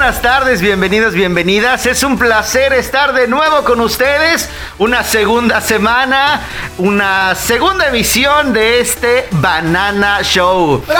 buenas tardes, bienvenidos, bienvenidas. Es un placer estar de nuevo con ustedes. Una segunda semana, una segunda emisión de este Banana Show.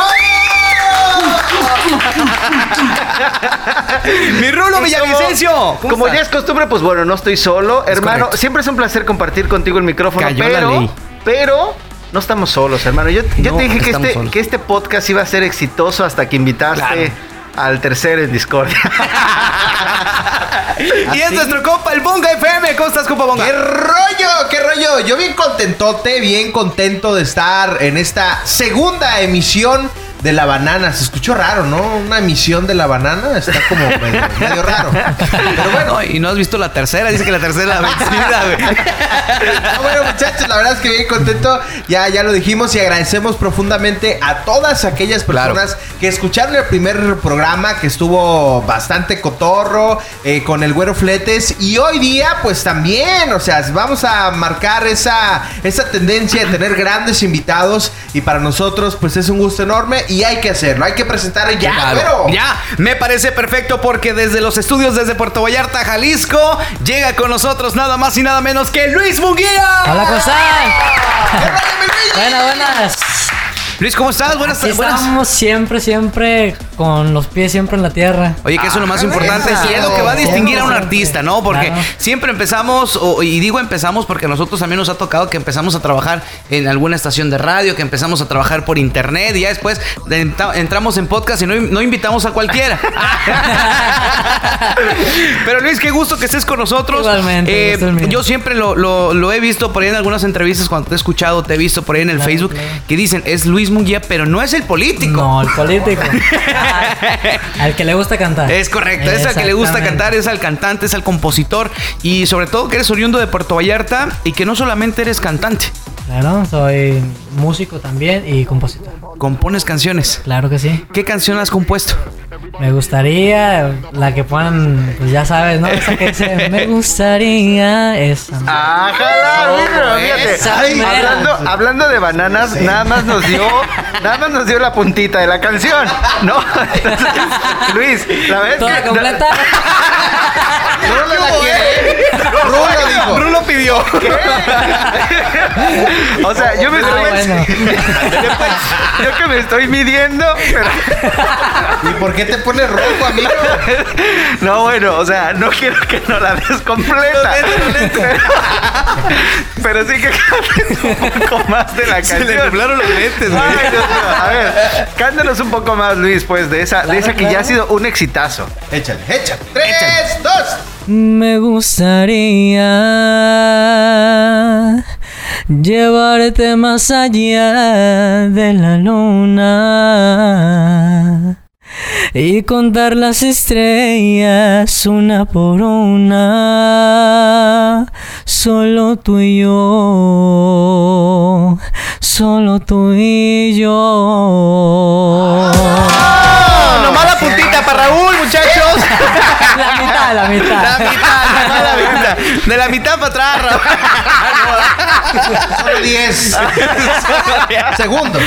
Mi Rulo Villavicencio. Como ya es costumbre, pues bueno, no estoy solo. hermano, siempre es un placer compartir contigo el micrófono, pero, pero no estamos solos, hermano. Yo, yo te dije que este, que este podcast iba a ser exitoso hasta que invitaste al tercer en Discord. y es nuestro compa, el Bonga FM. ¿Cómo estás, compa Bonga? ¡Qué rollo! ¡Qué rollo! Yo bien contentote, bien contento de estar en esta segunda emisión de la banana. Se escuchó raro, ¿no? Una emisión de la banana está como medio, raro. Pero bueno. y no has visto la tercera. Dice que la tercera la vencida, güey. bueno, muchachos, la verdad es que bien contento. Ya, ya lo dijimos y agradecemos profundamente a todas aquellas personas que escucharon el primer programa que estuvo bastante cotorro eh, con el güero fletes. Y hoy día, pues también, o sea, vamos a marcar esa, esa tendencia de tener grandes invitados. Y para nosotros, pues es un gusto enorme y hay que hacerlo, hay que presentar ya, pero... Ya, me parece perfecto porque desde los estudios desde Puerto Vallarta, Jalisco, llega con nosotros nada más y nada menos que Luis Munguía. Hola, ¿cómo están? buenas, buenas. Luis, ¿cómo estás? Buenas tardes. Estamos siempre, siempre con los pies siempre en la tierra. Oye, que eso es lo más ah, importante y es lo que va a distinguir a un artista, ¿no? Porque siempre empezamos, y digo empezamos porque a nosotros también nos ha tocado que empezamos a trabajar en alguna estación de radio, que empezamos a trabajar por internet y ya después entramos en podcast y no, invitamos a cualquiera. Pero Luis, qué gusto que estés con nosotros. Igualmente. Eh, yo siempre lo, he visto por ahí en algunas entrevistas cuando te he escuchado, te he visto por ahí en el Facebook, que dicen, es Luis Munguía, pero no es el político. No, el político. al que le gusta cantar. Es correcto, es al que le gusta cantar, es al cantante, es al compositor y sobre todo que eres oriundo de Puerto Vallarta y que no solamente eres cantante. Claro, soy músico también y compositor. ¿Compones canciones? Claro que sí. ¿Qué canción has compuesto? Me gustaría la que puedan, pues ya sabes, ¿no? Esa que dice, me gustaría esa. ¡Ajala! fíjate. hablando, hablando de bananas, nada más nos dio, nada más nos dio la puntita de la canción, ¿no? Luis, la vez ¿Toda completa? Rulo la quiere. Rulo dijo. Rulo pidió. o sea, yo me estoy. Bueno. yo que me estoy midiendo. ¿Y por qué te pones rojo, amigo? no, bueno, o sea, no quiero que no la des completa. pero sí que cantes un poco más de la canción. Se le nublaron los lentes, güey. A ver, cántanos un poco más, Luis, pues, de esa, de esa que ya ha sido un exitazo. Échale, échale. Tres, dos. Me gustaría llevarte más allá de la luna y contar las estrellas una por una. Solo tú y yo, solo tú y yo. ¡No mala puntita para Raúl, muchachos! La mitad, la mitad. La mitad, la mitad. De la mitad para atrás, Raúl. Solo 10 segundos.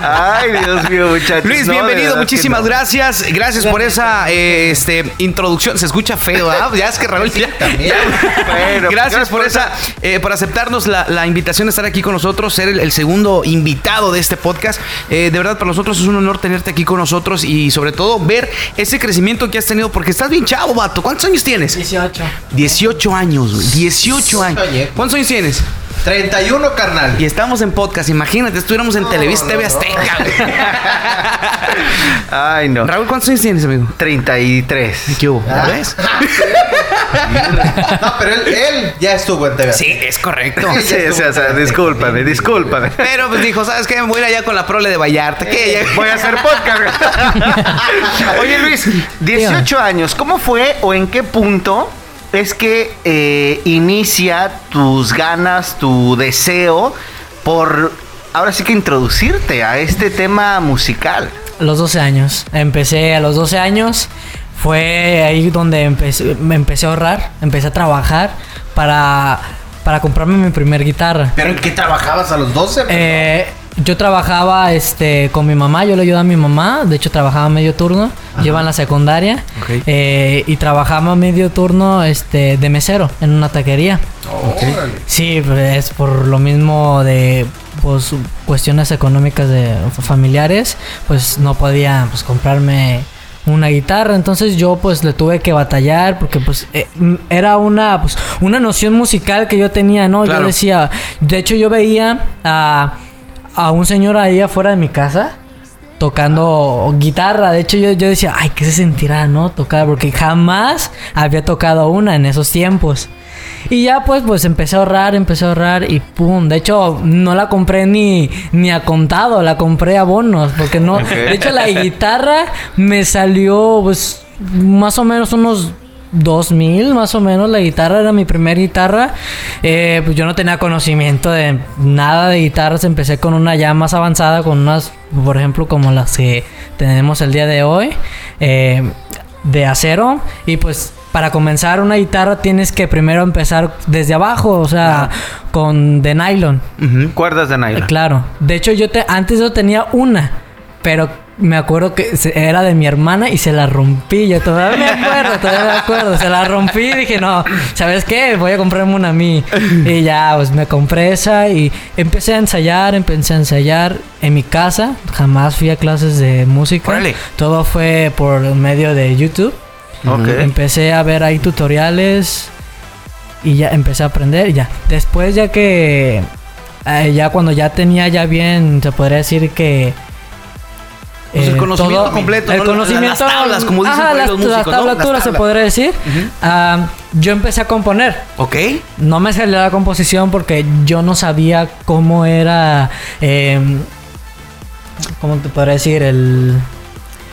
Ay, Dios mío, muchachos. Luis, bienvenido. Muchísimas gracias. Gracias por esa eh, este, introducción. Se escucha feo, ¿ah? Ya es que Raúl ya, también. gracias por esa, eh, por aceptarnos la, invitación de estar aquí con nosotros, ser el, segundo invitado de este podcast. Eh, de verdad, para nosotros es un honor tenerte aquí con nosotros y sobre todo ver ese crecimiento que has tenido, porque estás bien chavo, vato. ¿Cuántos años tienes? 18. 18 años, 18 años. ¿Cuántos años tienes? 31, carnal. Y estamos en podcast. Imagínate, estuviéramos en Televisa TV Azteca. Ay, no. Raúl, ¿cuántos años tienes, amigo? 33. ¿Qué hubo? ¿Ya ves? no, pero él, ya estuvo en TV. Sí, es correcto. sí, o sea, discúlpame, discúlpame. Pero pues dijo, ¿sabes qué? Me voy a ir allá con la prole de Vallarta. ¿Qué? Voy a hacer podcast. Oye, Luis, 18 años. ¿Cómo fue o en qué punto es que eh, inicia tus ganas, tu deseo por ahora sí que introducirte a este tema musical. Los 12 años. Empecé a los 12 años. Fue ahí donde empecé, me empecé a ahorrar, empecé a trabajar para, para comprarme mi primer guitarra. ¿Pero en qué trabajabas a los 12? Eh, yo trabajaba este con mi mamá, yo le ayudaba a mi mamá, de hecho trabajaba medio turno, lleva en la secundaria eh, y trabajaba medio turno este de mesero en una taquería. Sí, es por lo mismo de pues cuestiones económicas de familiares, pues no podía pues comprarme una guitarra, entonces yo pues le tuve que batallar porque pues eh, era una pues una noción musical que yo tenía, ¿no? Yo decía, de hecho yo veía a, a un señor ahí afuera de mi casa tocando guitarra. De hecho, yo, yo decía, ay, ¿qué se sentirá, no? Tocar, porque jamás había tocado una en esos tiempos. Y ya pues, pues empecé a ahorrar, empecé a ahorrar y pum. De hecho, no la compré ni, ni a contado, la compré a bonos. Porque no. De hecho, la guitarra me salió pues más o menos unos 2000 más o menos la guitarra era mi primera guitarra eh, pues yo no tenía conocimiento de nada de guitarras empecé con una ya más avanzada con unas por ejemplo como las que tenemos el día de hoy eh, de acero y pues para comenzar una guitarra tienes que primero empezar desde abajo, o sea, con de nylon. Cuerdas de nylon. claro. De hecho, yo te, antes yo tenía una, pero me acuerdo que era de mi hermana y se la rompí. Yo todavía me acuerdo, todavía me acuerdo. Se la rompí y dije, no, ¿sabes qué? Voy a comprarme una a mí. Y ya, pues me compré esa y empecé a ensayar, empecé a ensayar en mi casa. Jamás fui a clases de música. Todo fue por medio de YouTube. Empecé a ver ahí tutoriales y ya empecé a aprender y ya. Después ya que eh, ya cuando ya tenía ya bien, se podría decir que pues el eh, conocimiento completo, el conocimiento, las tablas, como dicen ajá, las, los músicos, se podría decir. Ah, yo empecé a componer. Ok. No me salió la composición porque yo no sabía cómo era, eh, cómo te podría decir el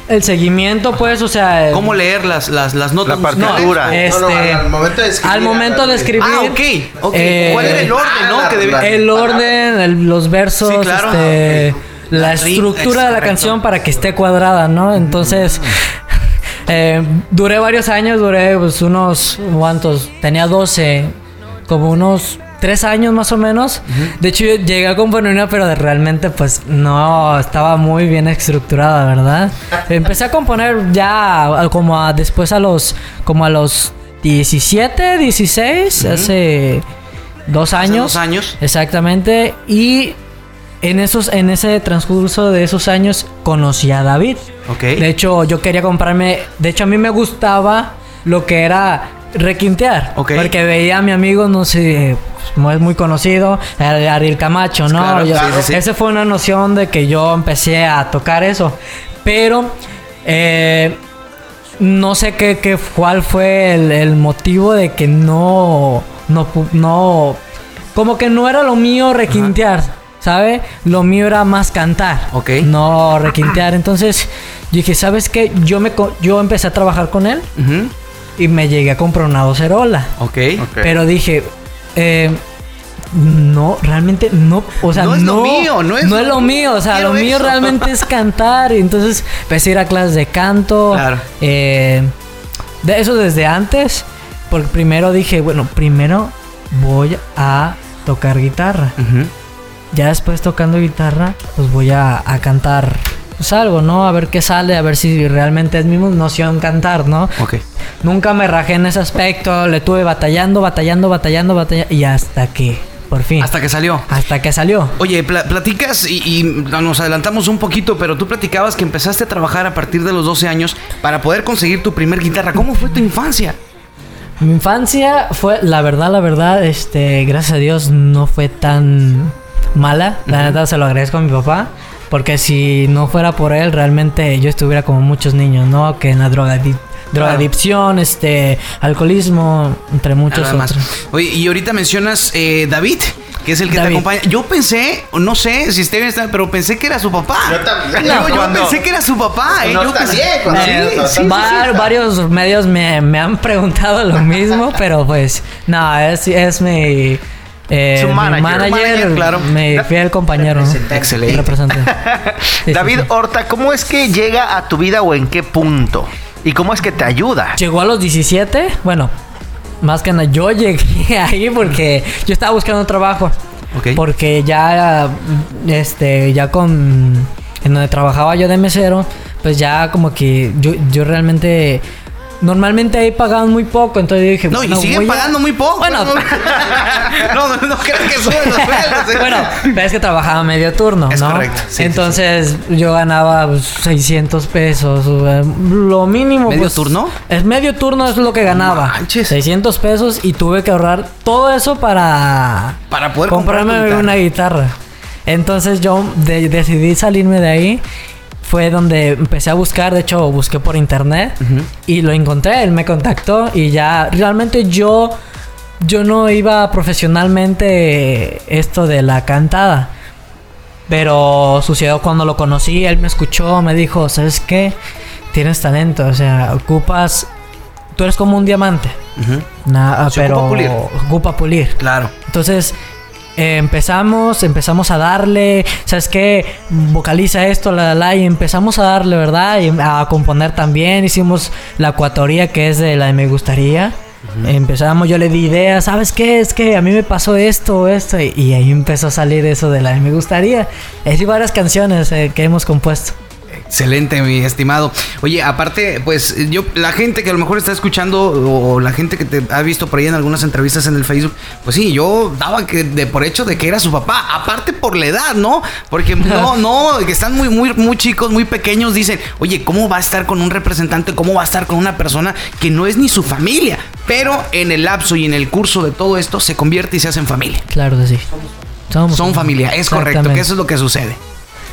el seguimiento, pues, o sea. ¿Cómo leer las, las, las notas? La partitura. este, al momento de escribir. Al momento de escribir. Ah, ok. okay. ¿Cuál era el orden, no? Que el orden, los versos, sí, claro. este, la, estructura de la canción para que esté cuadrada, ¿no? Entonces. Eh, duré varios años, duré pues unos, ¿cuántos? Tenía 12, como unos tres años más o menos. De hecho, yo llegué a componer una, pero realmente pues no estaba muy bien estructurada, ¿verdad? Empecé a componer ya como a, después a los como a los 17, 16, hace dos años. dos años. Exactamente. Y en esos, en ese transcurso de esos años conocí a David. De hecho, yo quería comprarme. De hecho, a mí me gustaba lo que era requintear. Porque veía a mi amigo, no sé, no es muy conocido, Ariel Camacho, ¿no? Esa fue una noción de que yo empecé a tocar eso. Pero eh, no sé qué, qué, cuál fue el, motivo de que no, no, no, como que no era lo mío requintear, ¿sabe? Lo mío era más cantar, no requintear. Entonces dije, ¿sabes qué? Yo, me, yo empecé a trabajar con él y me llegué a comprar una docerola. Ok. Pero dije, eh, no, realmente no, o sea, no es lo mío, no es, lo, mío, o sea, lo mío realmente es cantar. Y entonces empecé a ir a clases de canto. Claro. Eh, de eso desde antes, porque primero dije, bueno, primero voy a tocar guitarra. Ya después tocando guitarra, pues voy a, a cantar pues algo, ¿no? A ver qué sale, a ver si realmente es mi noción cantar, ¿no? Ok. Nunca me rajé en ese aspecto, le tuve batallando, batallando, batallando, batallando, y hasta que, por fin. Hasta que salió. Hasta que salió. Oye, platicas y, nos adelantamos un poquito, pero tú platicabas que empezaste a trabajar a partir de los 12 años para poder conseguir tu primer guitarra. ¿Cómo fue tu infancia? Mi infancia fue, la verdad, la verdad, este, gracias a Dios, no fue tan mala. La verdad se lo agradezco a mi papá. Porque si no fuera por él, realmente yo estuviera como muchos niños, ¿no? Que en la droga drogadicción, este, alcoholismo, entre muchos otros. Oye, y ahorita mencionas eh, David, que es el que te acompaña. Yo pensé, no sé si Steven está, pero pensé que era su papá. Yo también. yo pensé que era su papá. ¿eh? yo sí, varios medios me, me, han preguntado lo mismo, pero pues, no, es, es mi eh, Su manager, claro. Mi fiel compañero. Excelente. David Horta, ¿cómo es que llega a tu vida o en qué punto? ¿Y cómo es que te ayuda? Llegó a los 17. Bueno, más que nada, yo llegué ahí porque yo estaba buscando trabajo. Porque ya, este, ya con, en donde trabajaba yo de mesero, pues ya como que yo, yo realmente Normalmente ahí pagaban muy poco, entonces yo dije... No, y siguen pagando muy poco. Bueno, no, no, no crees que suben los sueldos. ¿eh? Bueno, pero es que trabajaba medio turno, es ¿no? Correcto. entonces yo ganaba 600 pesos, eh, lo mínimo. ¿Medio pues, turno? Es medio turno es lo que ganaba. Manches. 600 pesos y tuve que ahorrar todo eso para... Para poder comprarme una guitarra. Entonces yo decidí salirme de ahí fue donde empecé a buscar, de hecho busqué por internet y lo encontré, él me contactó y ya realmente yo yo no iba profesionalmente esto de la cantada. Pero sucedió cuando lo conocí, él me escuchó, me dijo, "¿Sabes qué? Tienes talento, o sea, ocupas tú eres como un diamante." pero ocupa pulir. ocupa pulir. Claro. Entonces, empezamos, empezamos a darle, ¿sabes qué? Vocaliza esto, la, la, y empezamos a darle, ¿verdad? Y a componer también. Hicimos la ecuatoría, que es de la de Me Gustaría. Empezamos, yo le di ideas, ¿sabes qué? Es que a mí me pasó esto, esto, y, ahí empezó a salir eso de la de Me Gustaría. Hay varias canciones eh, que hemos compuesto. Excelente, mi estimado. Oye, aparte, pues yo, la gente que a lo mejor está escuchando o la gente que te ha visto por ahí en algunas entrevistas en el Facebook, pues sí, yo daba que de por hecho de que era su papá, aparte por la edad, ¿no? Porque no, no, que están muy, muy, muy chicos, muy pequeños, dicen, oye, ¿cómo va a estar con un representante? ¿Cómo va a estar con una persona que no es ni su familia? Pero en el lapso y en el curso de todo esto se convierte y se hace en familia. Claro que sí. Somos Son familia, es correcto, que eso es lo que sucede.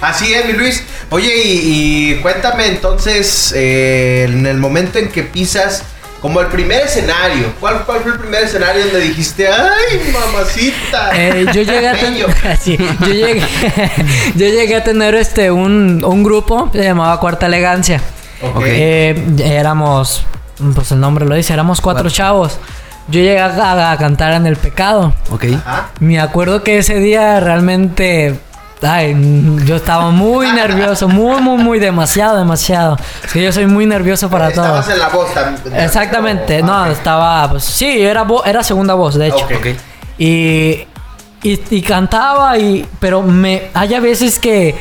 Así es, mi Luis. Oye, y, cuéntame entonces, eh, en el momento en que pisas, como el primer escenario, ¿cuál, fue el primer escenario donde dijiste, ay, mamacita? Eh, yo llegué a tener, yo, llegué, yo llegué a tener este, un, grupo, se llamaba Cuarta Elegancia. Eh, éramos, pues el nombre lo dice, éramos cuatro chavos. Yo llegué a, cantar en El Pecado. Ok. Me acuerdo que ese día realmente Ay, yo estaba muy nervioso, muy, muy, muy, demasiado, demasiado. Es que yo soy muy nervioso para todo. Estabas en la voz también. Exactamente, no, estaba, pues sí, era, era segunda voz, de hecho. Y, y, cantaba, y, pero me, hay a veces que,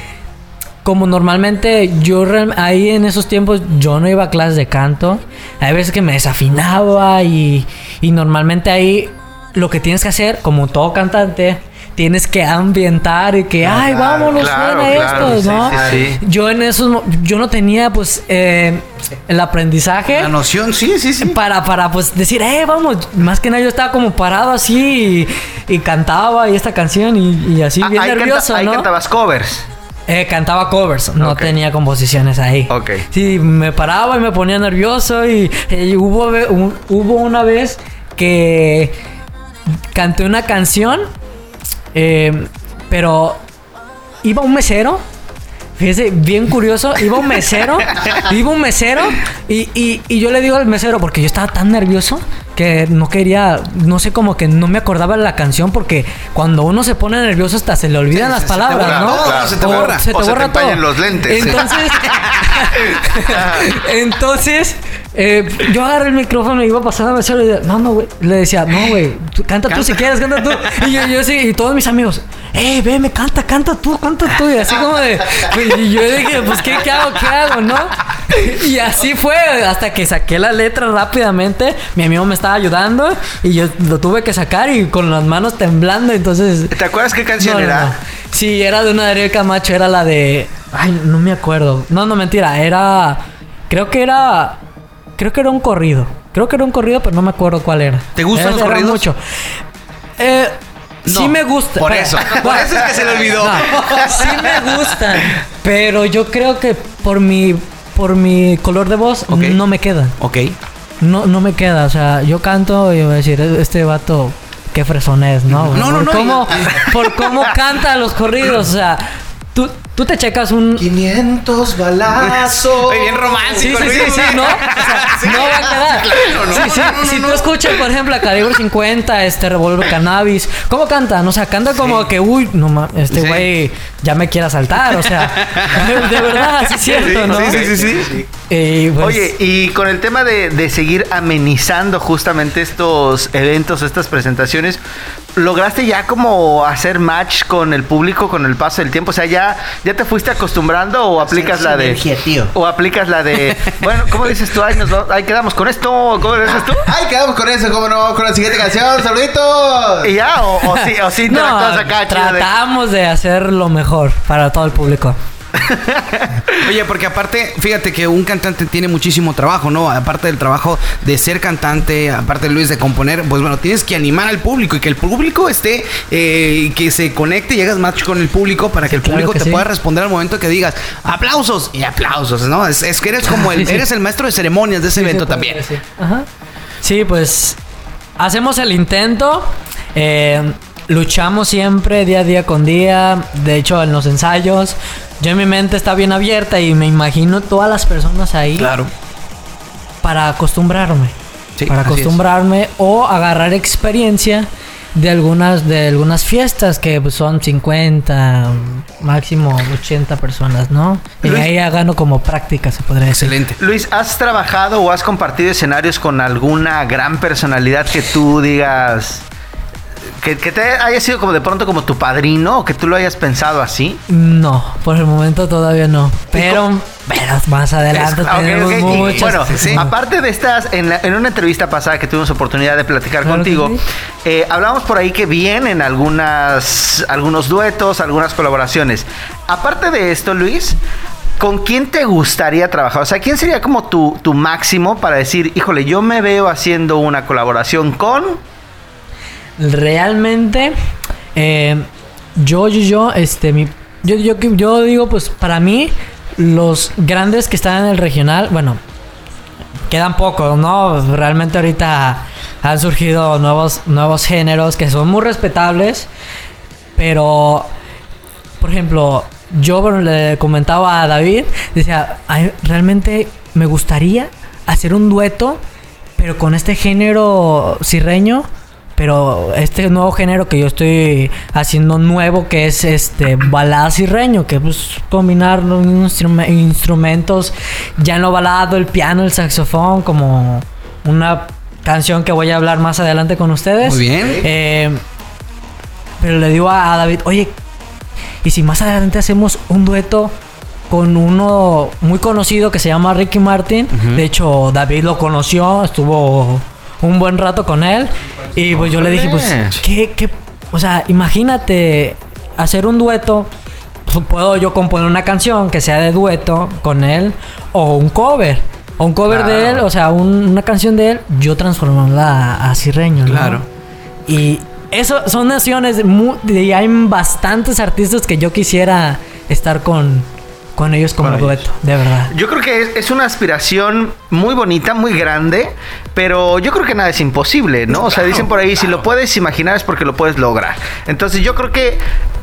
como normalmente yo ahí en esos tiempos yo no iba a clases de canto, hay veces que me desafinaba y, y normalmente ahí lo que tienes que hacer, como todo cantante, tienes que ambientar y que, ay, vámonos, claro, esto, ¿no? Yo en esos, yo no tenía, pues, eh, el aprendizaje. La noción, sí, sí, sí. Para, para, pues, decir, eh, vamos, más que nada yo estaba como parado así y, cantaba y esta canción y, así ah, bien nervioso, ¿no? Ahí cantabas covers. Eh, cantaba covers, no tenía composiciones ahí. Ok. Sí, me paraba y me ponía nervioso y, y hubo, hubo una vez que canté una canción eh, pero iba un mesero. Fíjese, bien curioso. Iba un mesero. iba un mesero. Y, y, y, yo le digo al mesero, porque yo estaba tan nervioso que no quería, no sé, como que no me acordaba de la canción. Porque cuando uno se pone nervioso, hasta se le olvidan las palabras, ¿no? se te borra. Se te borra todo. los lentes. Entonces, entonces eh, yo agarré el micrófono y iba a pasar a mesero y le decía, no, no, güey. Le decía, no, güey, canta, tú si quieres, canta tú. Y yo, yo sí, y todos mis amigos, eh, ve, me canta, canta tú, canta tú. Y así como de, y yo dije, pues, ¿qué, qué hago, qué hago, no? Y así fue, hasta que saqué la letra rápidamente. Mi amigo me estaba ayudando y yo lo tuve que sacar y con las manos temblando, entonces... ¿Te acuerdas qué canción era? Sí, era de una de Ariel Camacho, era la de... Ay, no me acuerdo. No, no, mentira, era... Creo que era Creo que era un corrido. Creo que era un corrido, pero no me acuerdo cuál era. ¿Te gustan los corridos? mucho. Eh, sí me gusta. Por eso. por eso es que se le olvidó. sí me gustan. Pero yo creo que por mi, por mi color de voz no me queda. Ok. No, no me queda. O sea, yo canto y voy a decir, este vato qué fresón es, ¿no? No, no, no. Cómo, por cómo canta los corridos. O sea, tú, Tú te checas un... 500 balazos. bien romántico. Sí, sí, sí, sí, ¿no? O sea, no va a quedar. Claro, ¿no? Sí, sí, si tú escuchas, por ejemplo, a Calibre 50, este Revolver Cannabis, ¿cómo cantan? O sea, canta como que, uy, no mames, este güey ya me quiere asaltar. O sea, de, verdad, sí es cierto, ¿no? Sí, sí, sí. sí. Y pues, Oye, y con el tema de, de seguir amenizando justamente estos eventos, estas presentaciones, lograste ya como hacer match con el público con el paso del tiempo? O sea, ya, ya te fuiste acostumbrando o aplicas la de. tío. O aplicas la de. bueno, ¿cómo dices tú? Ay, nos, ahí quedamos con esto. ¿Cómo dices tú? Ay, quedamos con eso, ¿cómo no? Con la siguiente canción, saluditos. Y ya, o, o sí, o sí no, Tratamos de... de hacer lo mejor para todo el público. Oye, porque aparte, fíjate que un cantante tiene muchísimo trabajo, ¿no? Aparte del trabajo de ser cantante, aparte de Luis de componer, pues bueno, tienes que animar al público y que el público esté, eh, que se conecte y hagas match con el público para que el público te pueda responder al momento que digas aplausos y aplausos, ¿no? Es, que eres como el, eres el maestro de ceremonias de ese evento también. Ajá. Sí, pues hacemos el intento. Eh, luchamos siempre día a día con día. De hecho, en los ensayos, yo en mi mente está bien abierta y me imagino todas las personas ahí. Claro. Para acostumbrarme. para acostumbrarme o agarrar experiencia de algunas de algunas fiestas que pues, son 50, máximo 80 personas, ¿no? y ahí ya gano como práctica, se podría decir. Excelente. Luis, ¿has trabajado o has compartido escenarios con alguna gran personalidad que tú digas que, te haya sido como de pronto como tu padrino o que tú lo hayas pensado así? No, por el momento todavía no. Pero, pero más adelante tenemos Bueno, aparte de estas, en, una entrevista pasada que tuvimos oportunidad de platicar contigo, eh, hablamos por ahí que vienen algunas, algunos duetos, algunas colaboraciones. Aparte de esto, Luis, ¿Con quién te gustaría trabajar? O sea, ¿quién sería como tu, tu máximo para decir, híjole, yo me veo haciendo una colaboración con realmente eh, yo, yo, yo, este, mi, yo, yo, yo digo, pues para mí, los grandes que están en el regional, bueno, quedan pocos, ¿no? Realmente ahorita han surgido nuevos, nuevos géneros que son muy respetables, pero, por ejemplo, yo le comentaba a David, decía, realmente me gustaría hacer un dueto, pero con este género cirreño pero este nuevo género que yo estoy haciendo nuevo, que es este balada cirreño, que pues combinar unos instrumentos, ya en lo balado, el piano, el saxofón, como una canción que voy a hablar más adelante con ustedes. Muy bien. Eh, pero le digo a, David, oye, ¿y si más adelante hacemos un dueto con uno muy conocido que se llama Ricky Martin? De hecho, David lo conoció, estuvo un buen rato con él. Y pues yo le dije, pues, ¿qué, qué? O sea, imagínate hacer un dueto. Pues, puedo yo componer una canción que sea de dueto con él o un cover. O un cover de él, o sea, una canción de él, yo transformarla a, a Cirreño, Claro. Y eso son naciones, y hay bastantes artistas que yo quisiera estar con, con ellos como dueto, de verdad. Yo creo que es, una aspiración muy bonita, muy grande, pero yo creo que nada es imposible, ¿no? O sea, dicen por ahí, si lo puedes imaginar es porque lo puedes lograr. Entonces yo creo que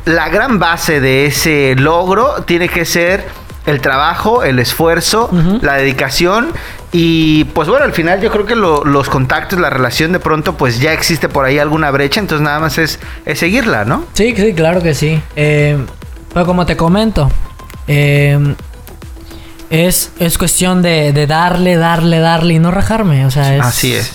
la gran base de ese logro tiene que ser el trabajo, el esfuerzo, la dedicación y pues bueno, al final yo creo que los contactos, la relación de pronto pues ya existe por ahí alguna brecha, entonces nada más es, seguirla, ¿no? Sí, sí, claro que sí. Eh, pero como te comento, eh, es, es cuestión de, darle, darle, darle y no rajarme. O sea, es, Así es.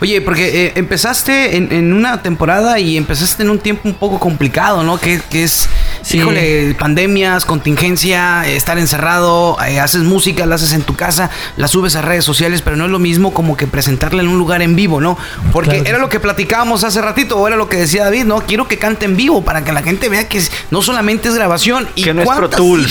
Oye, porque eh, empezaste en, una temporada y empezaste en un tiempo un poco complicado, ¿no? Que, es, híjole, pandemias, contingencia, estar encerrado, eh, haces música, la haces en tu casa, la subes a redes sociales, pero no es lo mismo como que presentarla en un lugar en vivo, ¿no? Porque era lo que platicábamos hace ratito, o era lo que decía David, ¿no? Quiero que cante en vivo para que la gente vea que no solamente es grabación. Y que no es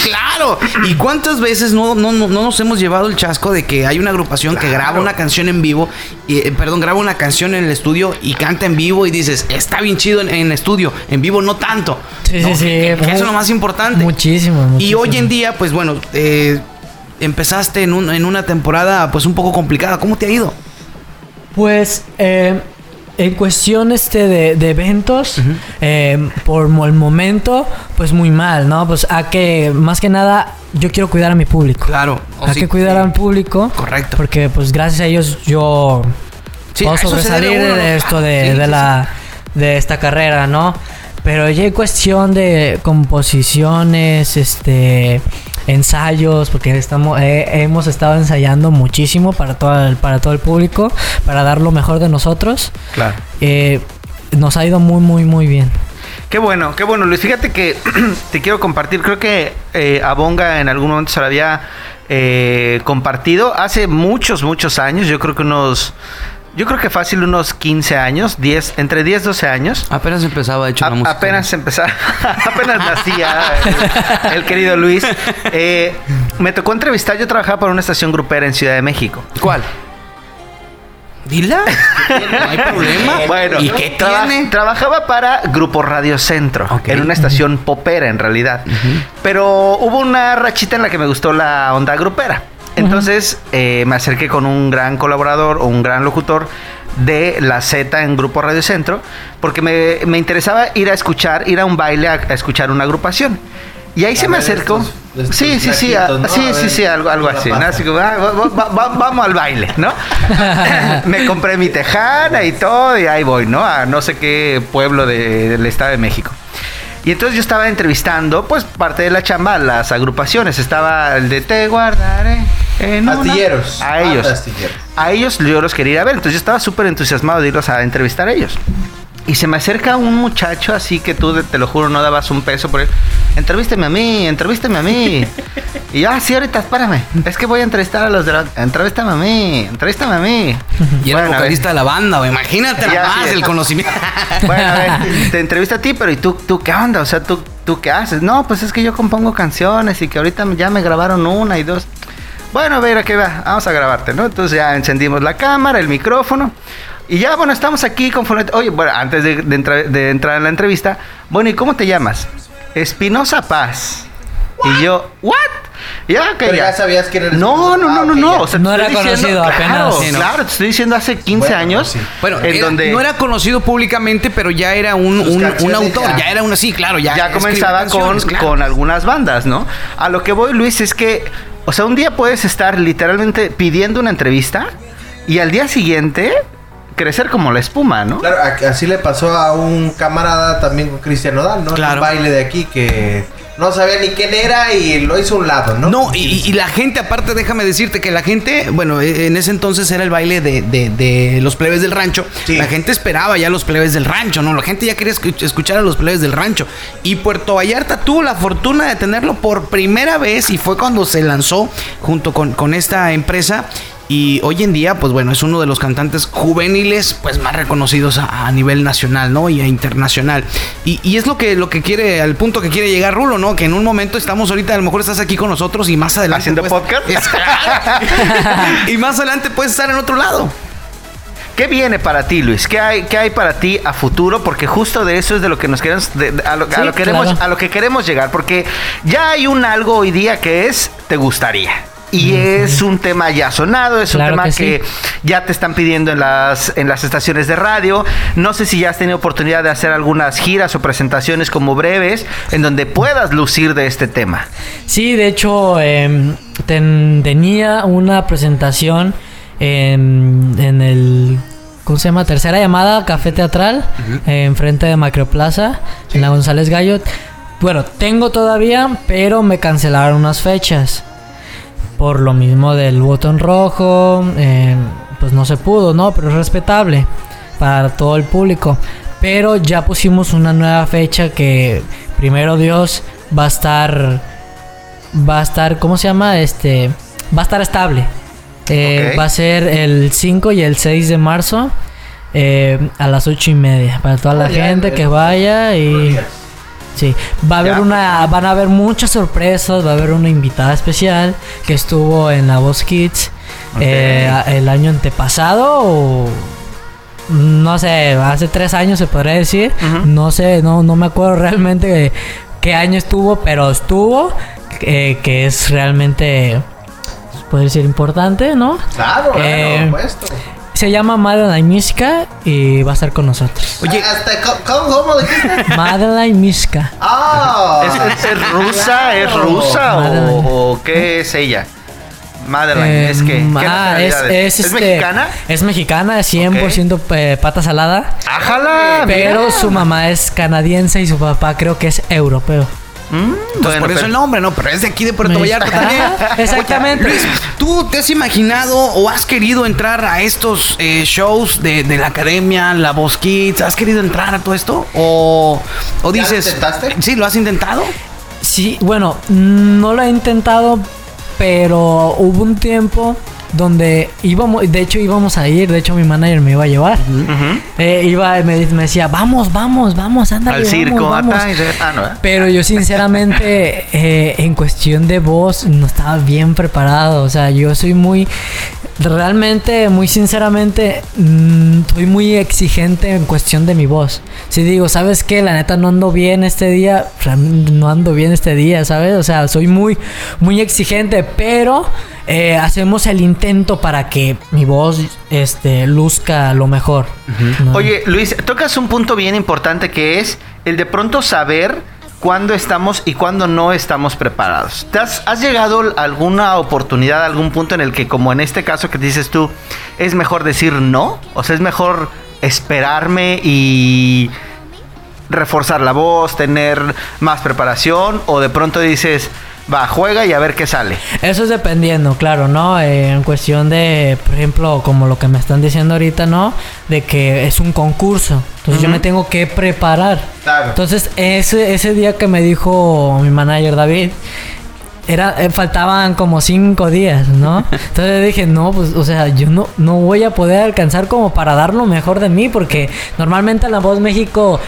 claro. ¿Y cuántas veces no, no, no, nos hemos llevado el chasco de que hay una agrupación que graba una canción en vivo, y, eh, perdón, graba una canción en el estudio y canta en vivo y dices, está bien chido en, el estudio, en vivo no tanto. Sí, sí, sí. Eso es lo más importante. Muchísimo, Y hoy en día, pues bueno, eh, empezaste en, en una temporada pues un poco complicada. ¿Cómo te ha ido? Pues eh, en cuestión este de, eventos, eh, por el momento, pues muy mal, ¿no? Pues a que, más que nada, yo quiero cuidar a mi público. Claro. Hay que cuidar al público. Correcto. Porque pues gracias a ellos yo puedo sobresalir de esto de, la de esta carrera, ¿no? Pero ya hay cuestión de composiciones, este ensayos, porque estamos eh, hemos estado ensayando muchísimo para todo el, para todo el público, para dar lo mejor de nosotros. Claro. Eh, nos ha ido muy, muy, muy bien. Qué bueno, qué bueno, Luis. Fíjate que te quiero compartir. Creo que eh, Abonga en algún momento se lo había eh, compartido hace muchos, muchos años. Yo creo que unos. Yo creo que fácil unos 15 años, 10, entre 10 12 años. Apenas empezaba, de hecho, la música. Apenas empezaba, apenas nacía el, querido Luis. Eh, me tocó entrevistar, yo trabajaba para una estación grupera en Ciudad de México. ¿Cuál? Dila. No hay problema. Bueno, ¿y qué Trabajaba para Grupo Radio Centro, en una estación popera en realidad. Pero hubo una rachita en la que me gustó la onda grupera. Entonces eh, me acerqué con un gran colaborador o un gran locutor de la Z en Grupo Radio Centro, porque me, interesaba ir a escuchar, ir a un baile a escuchar una agrupación. Y ahí se me acercó. sí, sí, sí, sí, sí, sí, algo, algo así. Así que vamos al baile, ¿no? me compré mi tejana y todo y ahí voy, ¿no? A no sé qué pueblo del Estado de México. Y entonces yo estaba entrevistando, pues, parte de la chamba, las agrupaciones. Estaba el de Te guardaré. En astilleros. A ellos. A ellos yo los quería ir a ver. Entonces yo estaba súper entusiasmado de irlos a entrevistar a ellos. Y se me acerca un muchacho así que tú, te lo juro, no dabas un peso por él. Entrevísteme a mí, entrevísteme a mí. y yo, ah, sí, ahorita, espárame. Es que voy a entrevistar a los de la... Entrevístame a mí, entrevístame a mí. Y era vocalista de la banda, imagínate nada más el conocimiento. bueno, a ver, te entrevista a ti, pero ¿y tú, tú qué onda? O sea, ¿tú, ¿tú qué haces? No, pues es que yo compongo canciones y que ahorita ya me grabaron una y dos. Bueno, a ver, ¿a qué va? Vamos a grabarte, ¿no? Entonces ya encendimos la cámara, el micrófono. Y ya, bueno, estamos aquí con Oye, bueno, antes de, entrar en la entrevista, bueno, ¿y cómo te llamas? Espinosa Paz. Y yo, ¿what? Ya, que ya. sabías que eres No, no, no, no, no. no era conocido apenas. Claro, te estoy diciendo hace 15 años. Bueno, en donde no era conocido públicamente, pero ya era un, un, autor. Ya. era una, sí, claro. Ya, ya comenzaba con, con algunas bandas, ¿no? A lo que voy, Luis, es que, o sea, un día puedes estar literalmente pidiendo una entrevista y al día siguiente crecer como la espuma, ¿no? Claro, así le pasó a un camarada también con Cristian Nodal, ¿no? Claro. Un baile de aquí que no sabía ni quién era y lo hizo a un lado, ¿no? No, y, la gente, aparte, déjame decirte que la gente, bueno, e, en ese entonces era el baile de, los plebes del rancho. La gente esperaba ya los plebes del rancho, ¿no? La gente ya quería escuchar a los plebes del rancho. Y Puerto Vallarta tuvo la fortuna de tenerlo por primera vez y fue cuando se lanzó junto con, con esta empresa y hoy en día, pues bueno, es uno de los cantantes juveniles pues más reconocidos a, nivel nacional, ¿no? Y a internacional. Y, es lo que, lo que quiere, al punto que quiere llegar Rulo, ¿no? Que en un momento estamos ahorita, a lo mejor estás aquí con nosotros y más adelante. Haciendo pues, podcast. y más adelante puedes estar en otro lado. ¿Qué viene para ti, Luis? ¿Qué hay, qué hay para ti a futuro? Porque justo de eso es de lo que nos queremos, a, lo, queremos, a lo que queremos llegar. Porque ya hay un algo hoy día que es te gustaría. Y es un tema ya sonado, es un tema que, ya te están pidiendo en las, en las estaciones de radio. No sé si ya has tenido oportunidad de hacer algunas giras o presentaciones como breves en donde puedas lucir de este tema. Sí, de hecho, em, tenía una presentación en, en el ¿cómo se llama? Tercera llamada, Café Teatral, enfrente de Macroplaza, en la González Gallo. Bueno, tengo todavía, pero me cancelaron unas fechas por lo mismo del botón rojo, eh, pues no se pudo, ¿no? Pero es respetable para todo el público. Pero ya pusimos una nueva fecha que primero Dios va a estar, va a estar, ¿cómo se llama? Este, va a estar estable. Eh, va a ser el 5 y el 6 de marzo eh, a las 8 y media para toda la gente que vaya y... Sí, va a haber una, van a haber muchas sorpresas, va a haber una invitada especial que estuvo en La Voz Kids eh, el año antepasado o no sé, hace tres años se podría decir, no sé, no, no me acuerdo realmente qué año estuvo, pero estuvo, eh, que es realmente, puede decir importante, ¿no? Claro, eh, se llama Madeline Miska y va a estar con nosotros. Oye, ¿cómo, cómo Madeline Miska. Ah, ¿Es, rusa? ¿Es rusa o, qué es ella? Madeline, es que. Ah, es, es, este, mexicana? Es mexicana, 100% eh, pata salada. ¡Ájala! Pero su mamá es canadiense y su papá creo que es europeo. Mm, por eso el nombre, ¿no? Pero es de aquí de Puerto Vallarta también. Exactamente. Luis, ¿tú te has imaginado o has querido entrar a estos eh, shows de, la academia, la Voz Kids? ¿Has querido entrar a todo esto? ¿O, o dices... ¿Lo intentaste? Sí, ¿lo has intentado? Sí, bueno, no lo he intentado, pero hubo un tiempo donde íbamos, de hecho íbamos a ir, de hecho mi manager me iba a llevar. Eh, iba, me, me, decía, vamos, vamos, vamos, anda Al circo, vamos. Ah, Pero yo sinceramente, eh, en cuestión de voz, no estaba bien preparado. O sea, yo soy muy, realmente, muy sinceramente, mm, soy muy exigente en cuestión de mi voz. Si digo, ¿sabes qué? La neta no ando bien este día, no ando bien este día, ¿sabes? O sea, soy muy, muy exigente, pero eh, hacemos el intento para que mi voz este, luzca lo mejor. Oye, Luis, tocas un punto bien importante que es el de pronto saber cuándo estamos y cuándo no estamos preparados. has, has, llegado a alguna oportunidad, a algún punto en el que, como en este caso que dices tú, es mejor decir no? O sea, es mejor esperarme y reforzar la voz, tener más preparación, o de pronto dices, va, juega y a ver qué sale. Eso es dependiendo, claro, ¿no? Eh, en cuestión de, por ejemplo, como lo que me están diciendo ahorita, ¿no? De que es un concurso. Entonces yo me tengo que preparar. Claro. Entonces ese, ese día que me dijo mi manager David, era, eh, faltaban como cinco días, ¿no? Entonces dije, no, pues, o sea, yo no, no voy a poder alcanzar como para dar lo mejor de mí, porque normalmente en La Voz México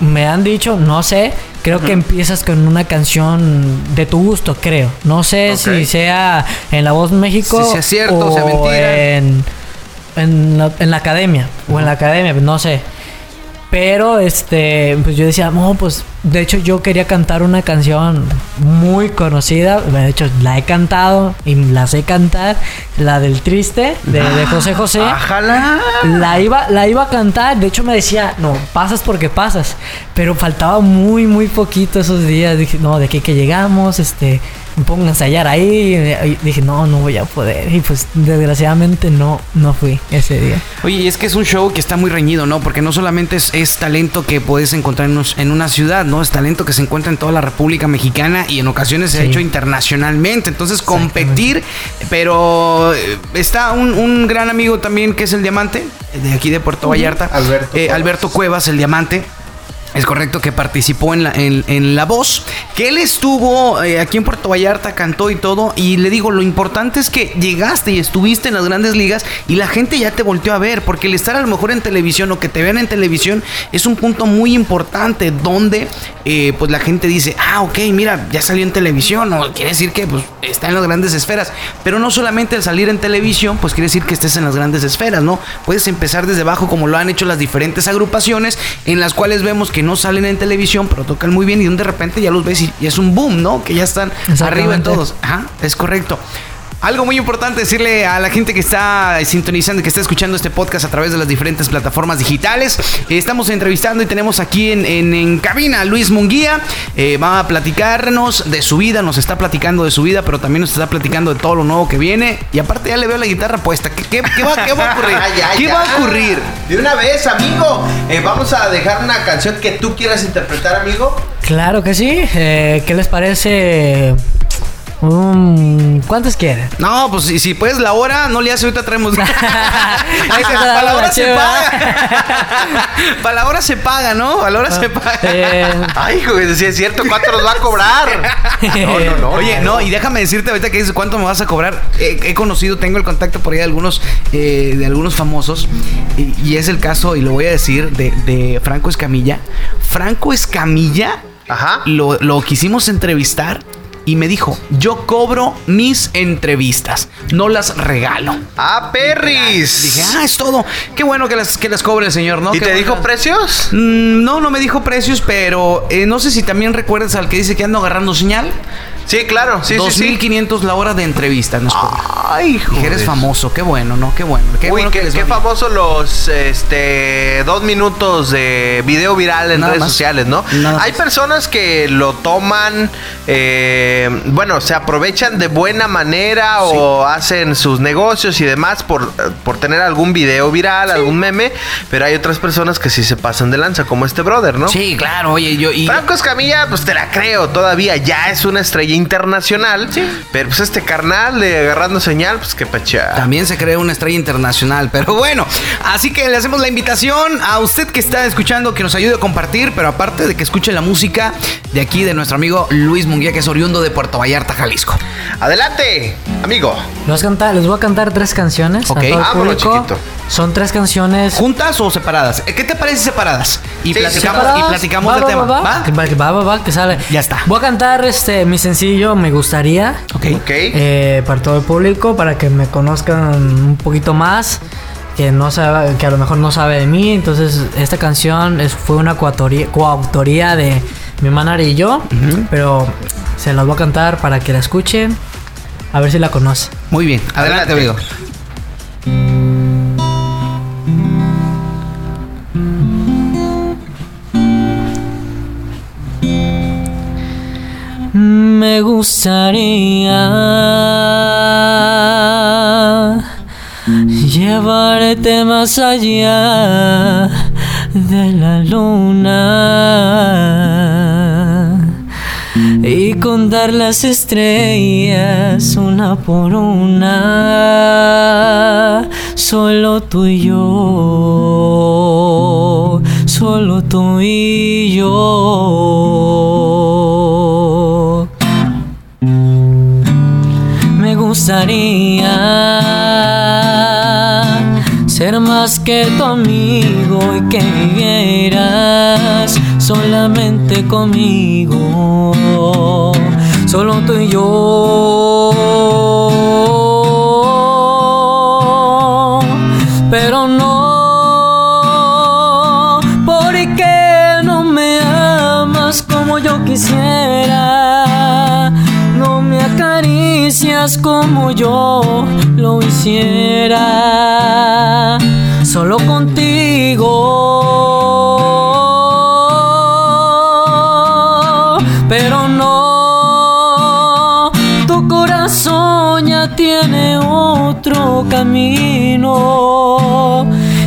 me han dicho, no sé, creo que empiezas con una canción de tu gusto, creo. No sé si sea en La Voz México. Si sea cierto o sea mentira. En, en, la, en la academia. O en la academia, no sé. Pero este, pues yo decía, no, pues de hecho yo quería cantar una canción muy conocida, de hecho la he cantado y la sé cantar, la del triste de, José José. Ajala. La iba, la iba a cantar, de hecho me decía, no, pasas porque pasas, pero faltaba muy, muy poquito esos días, dije, no, de aquí que llegamos, este, pongo a ensayar ahí. Y dije, no, no voy a poder. Y pues desgraciadamente no, no fui ese día. Oye, y es que es un show que está muy reñido, ¿no? Porque no solamente es, talento que puedes encontrar en, una ciudad, ¿no? Es talento que se encuentra en toda la República Mexicana y en ocasiones se ha hecho internacionalmente. Entonces, competir, pero eh, está un, gran amigo también que es el Diamante, de aquí de Puerto Vallarta. Alberto. Eh, Alberto Cuevas, el Diamante es correcto que participó en la, en, la voz, que él estuvo eh, aquí en Puerto Vallarta, cantó y todo, y le digo, lo importante es que llegaste y estuviste en las grandes ligas y la gente ya te volteó a ver, porque el estar a lo mejor en televisión o que te vean en televisión es un punto muy importante donde eh, pues la gente dice, ah, ok, mira, ya salió en televisión, o quiere decir que pues está en las grandes esferas, pero no solamente el salir en televisión, pues quiere decir que estés en las grandes esferas, ¿no? Puedes empezar desde abajo como lo han hecho las diferentes agrupaciones en las cuales vemos que no salen en televisión, pero tocan muy bien y de repente ya los ves y, y es un boom, ¿no? Que ya están arriba en todos. Ajá, es correcto. Algo muy importante decirle a la gente que está sintonizando, que está escuchando este podcast a través de las diferentes plataformas digitales. estamos entrevistando y tenemos aquí en, cabina a Luis Munguía. Eh, va a platicarnos de su vida, nos está platicando de su vida, pero también nos está platicando de todo lo nuevo que viene. Y aparte ya le veo la guitarra puesta. ¿Qué, va, a ocurrir? ¿Qué va a ocurrir? De una vez, amigo. Eh, vamos a dejar una canción que tú quieras interpretar, amigo. Claro que sí. Eh, ¿Qué les parece? Um, ¿Cuántos quieren? No, pues si, si puedes la hora, no le hace, ahorita traemos. para la hora se paga. para la hora se paga, ¿no? Para la hora se paga. Eh. Ay, joder, si es cierto, ¿cuánto nos va a cobrar? No, no, no. Oye, no, y déjame decirte ahorita que dices cuánto me vas a cobrar. he conocido, tengo el contacto por ahí de algunos, eh, de algunos famosos. Y, es el caso, y lo voy a decir, de, de Franco Escamilla. Franco Escamilla. Ajá. Lo, lo quisimos entrevistar y me dijo, yo cobro mis entrevistas, no las regalo. Ah, perris. Dije, ah, es todo. Qué bueno que las, que las cobre el señor, ¿no? ¿Y te dijo precios? Mm, no, no me dijo precios, pero eh, no sé si también recuerdas al que dice que ando agarrando señal. Sí, claro, sí, 2500 sí, la hora de entrevista. Ay, hijo. eres famoso, qué bueno, ¿no? Qué bueno. Qué, bueno qué, qué famoso los este dos minutos de video viral en redes sociales, ¿no? Hay personas que lo toman, eh, bueno, se aprovechan de buena manera o hacen sus negocios y demás por, por tener algún video viral, algún meme, pero hay otras personas que sí se pasan de lanza, como este brother, ¿no? Sí, claro, oye, yo... Y... Franco Escamilla, pues te la creo, todavía ya es una estrella internacional, sí. pero pues este carnal de agarrando señal, pues qué pacha. También se cree una estrella internacional, pero bueno, así que le hacemos la invitación a usted que está escuchando que nos ayude a compartir, pero aparte de que escuche la música de aquí de nuestro amigo Luis Munguía, que es oriundo de Puerto Vallarta, Jalisco. Adelante, amigo. Les voy a cantar, tres canciones. Ok, vámonos, chiquito. Son tres canciones. ¿Juntas o separadas? ¿Qué te parece separadas? Y platicamos, y platicamos del tema. Va, va, va, va, que sale. Ya está. Voy a cantar este mi sencillo, me gustaría. Ok. Eh, para todo el público, para que me conozcan un poquito más. Que no sabe, que a lo mejor no sabe de mí. Entonces, esta canción es, fue una coautoría de mi hermana y yo. Pero se las voy a cantar para que la escuchen. A ver si la conoce. Muy bien. Adelante, amigo. Me gustaría llevarte más allá de la luna y contar las estrellas una por una, solo tú y yo, solo tú y yo. Gustaría ser más que tu amigo y que vivieras solamente conmigo, solo tú y yo. Pero no, porque no me amas como yo quisiera, como yo lo hiciera, solo contigo. Pero no, tu corazón ya tiene otro camino.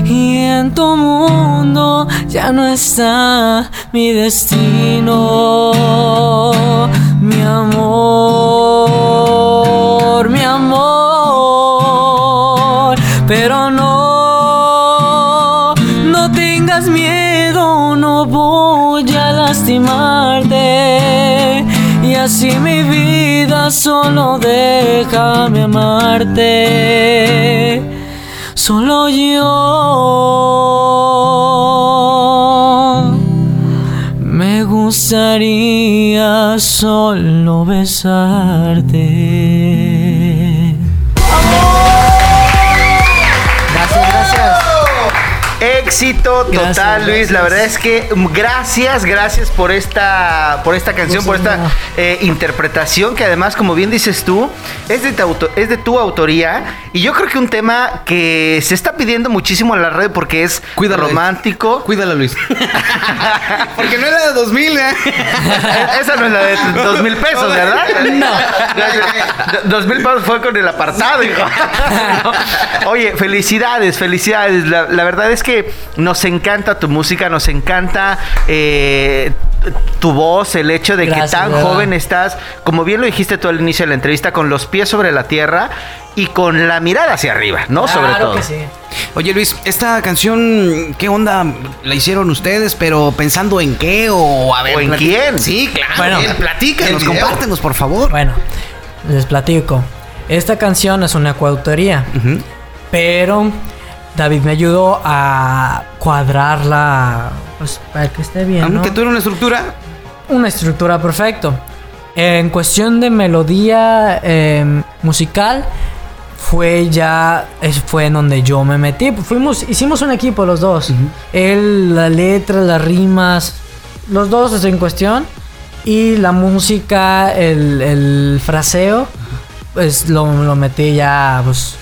Y en tu mundo ya no está mi destino, mi amor, mi amor, pero no, no tengas miedo, no voy a lastimarte y así mi vida solo déjame amarte. Solo yo gustaría solo besarte. Éxito total, Luis. La verdad es que gracias, gracias por esta, por esta canción, por esta eh, interpretación que además, como bien dices tú, es de, tu es de tu autoría. Y yo creo que un tema que se está pidiendo muchísimo en la red porque es romántico. Cuídala, Luis. porque no era de 2000, ¿eh? Esa no es la de 2000 pesos, ¿verdad? No. 2000 pesos fue con el apartado, hijo. Oye, felicidades, felicidades. La, la verdad es que que nos encanta tu música, nos encanta eh, tu voz, el hecho de que tan joven estás, como bien lo dijiste tú al inicio de la entrevista, con los pies sobre la tierra y con la mirada hacia arriba, ¿no? sobre todo. Que sí. Oye Luis, esta canción, ¿qué onda la hicieron ustedes? Pero pensando en qué o a ver. en quién? Sí, claro. Bueno, platícanos, compártenos, por favor. Bueno, les platico. Esta canción es una coautoría, pero David me ayudó a cuadrarla, pues para que esté bien. Aunque tú una estructura. Una estructura perfecto. En cuestión de melodía em, musical, fue ya fue en donde yo me metí. Fuimos, hicimos un equipo los dos. Él, la letra, las rimas, los dos en cuestión. Y la música, el, el fraseo, pues lo, lo metí ya, pues,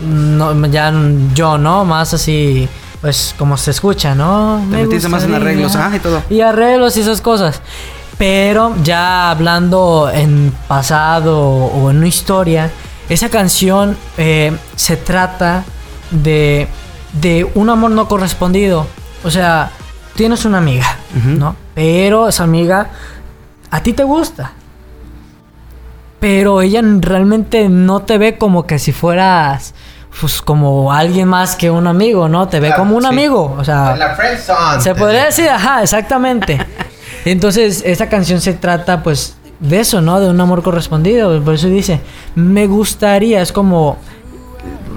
no, ya yo, ¿no? Más así, pues como se escucha, ¿no? Te metiste más en arreglos, ah, y todo. Y arreglos y esas cosas. Pero ya hablando en pasado o en una historia, esa canción eh, se trata de, de un amor no correspondido. O sea, tienes una amiga, ¿no? Pero esa amiga a ti te gusta. Pero ella realmente no te ve como que si fueras pues como alguien más que un amigo, ¿no? Te ve como un amigo, o sea, la se podría decir, ajá, exactamente. Entonces, esta canción se trata pues de eso, ¿no? De un amor correspondido, por eso dice, me gustaría, es como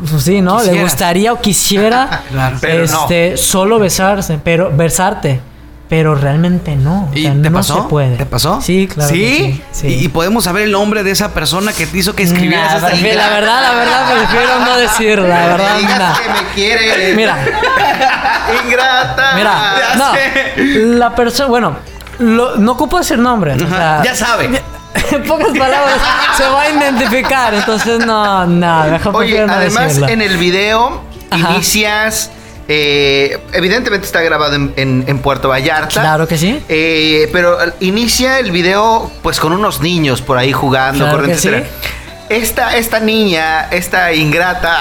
pues sí, ¿no? Le gustaría o quisiera este solo besarse, pero besarte. Pero realmente no. ¿Y te no pasó? se puede. ¿Te pasó? Sí, claro. ¿Sí? ¿Y, podemos saber el nombre de esa persona que te hizo que escribieras esta La verdad, la verdad, prefiero no decir. La verdad, Digas que me quiere. Mira. Ingrata. Mira, no. La persona, bueno, no ocupo decir nombre. O sea, ya sabe. En pocas palabras, se va a identificar. Entonces, no, no, mejor Oye, no además, en el video inicias eh, evidentemente está grabado en, Puerto Vallarta. Claro que sí. Eh, pero inicia el video pues con unos niños por ahí jugando, corriendo, Esta, esta niña, esta ingrata.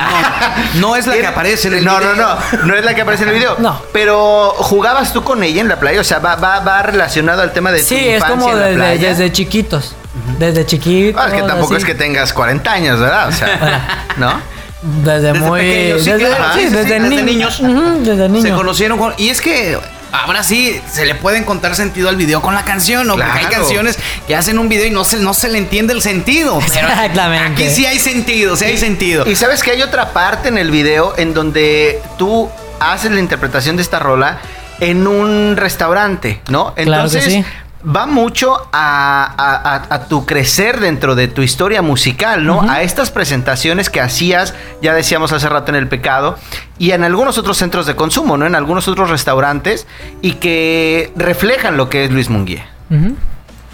No, es la que aparece en el video. No, no, no. No es la que aparece en el video. No. Pero jugabas tú con ella en la playa. O sea, va, va, relacionado al tema de sí, es como desde, chiquitos. Desde chiquitos. Ah, es que tampoco es que tengas 40 años, ¿verdad? O sea, ¿no? Desde, muy. desde, desde, niños. desde niños. Se conocieron con. Y es que. Ahora sí, se le puede encontrar sentido al video con la canción, ¿no? Porque hay canciones que hacen un video y no se, no se le entiende el sentido. Exactamente. Aquí sí hay sentido, sí hay sentido. Y sabes que hay otra parte en el video en donde tú haces la interpretación de esta rola en un restaurante, ¿no? Entonces, claro que sí va mucho a, tu crecer dentro de tu historia musical, ¿no? A estas presentaciones que hacías, ya decíamos hace rato en El Pecado, y en algunos otros centros de consumo, ¿no? En algunos otros restaurantes, y que reflejan lo que es Luis Munguía.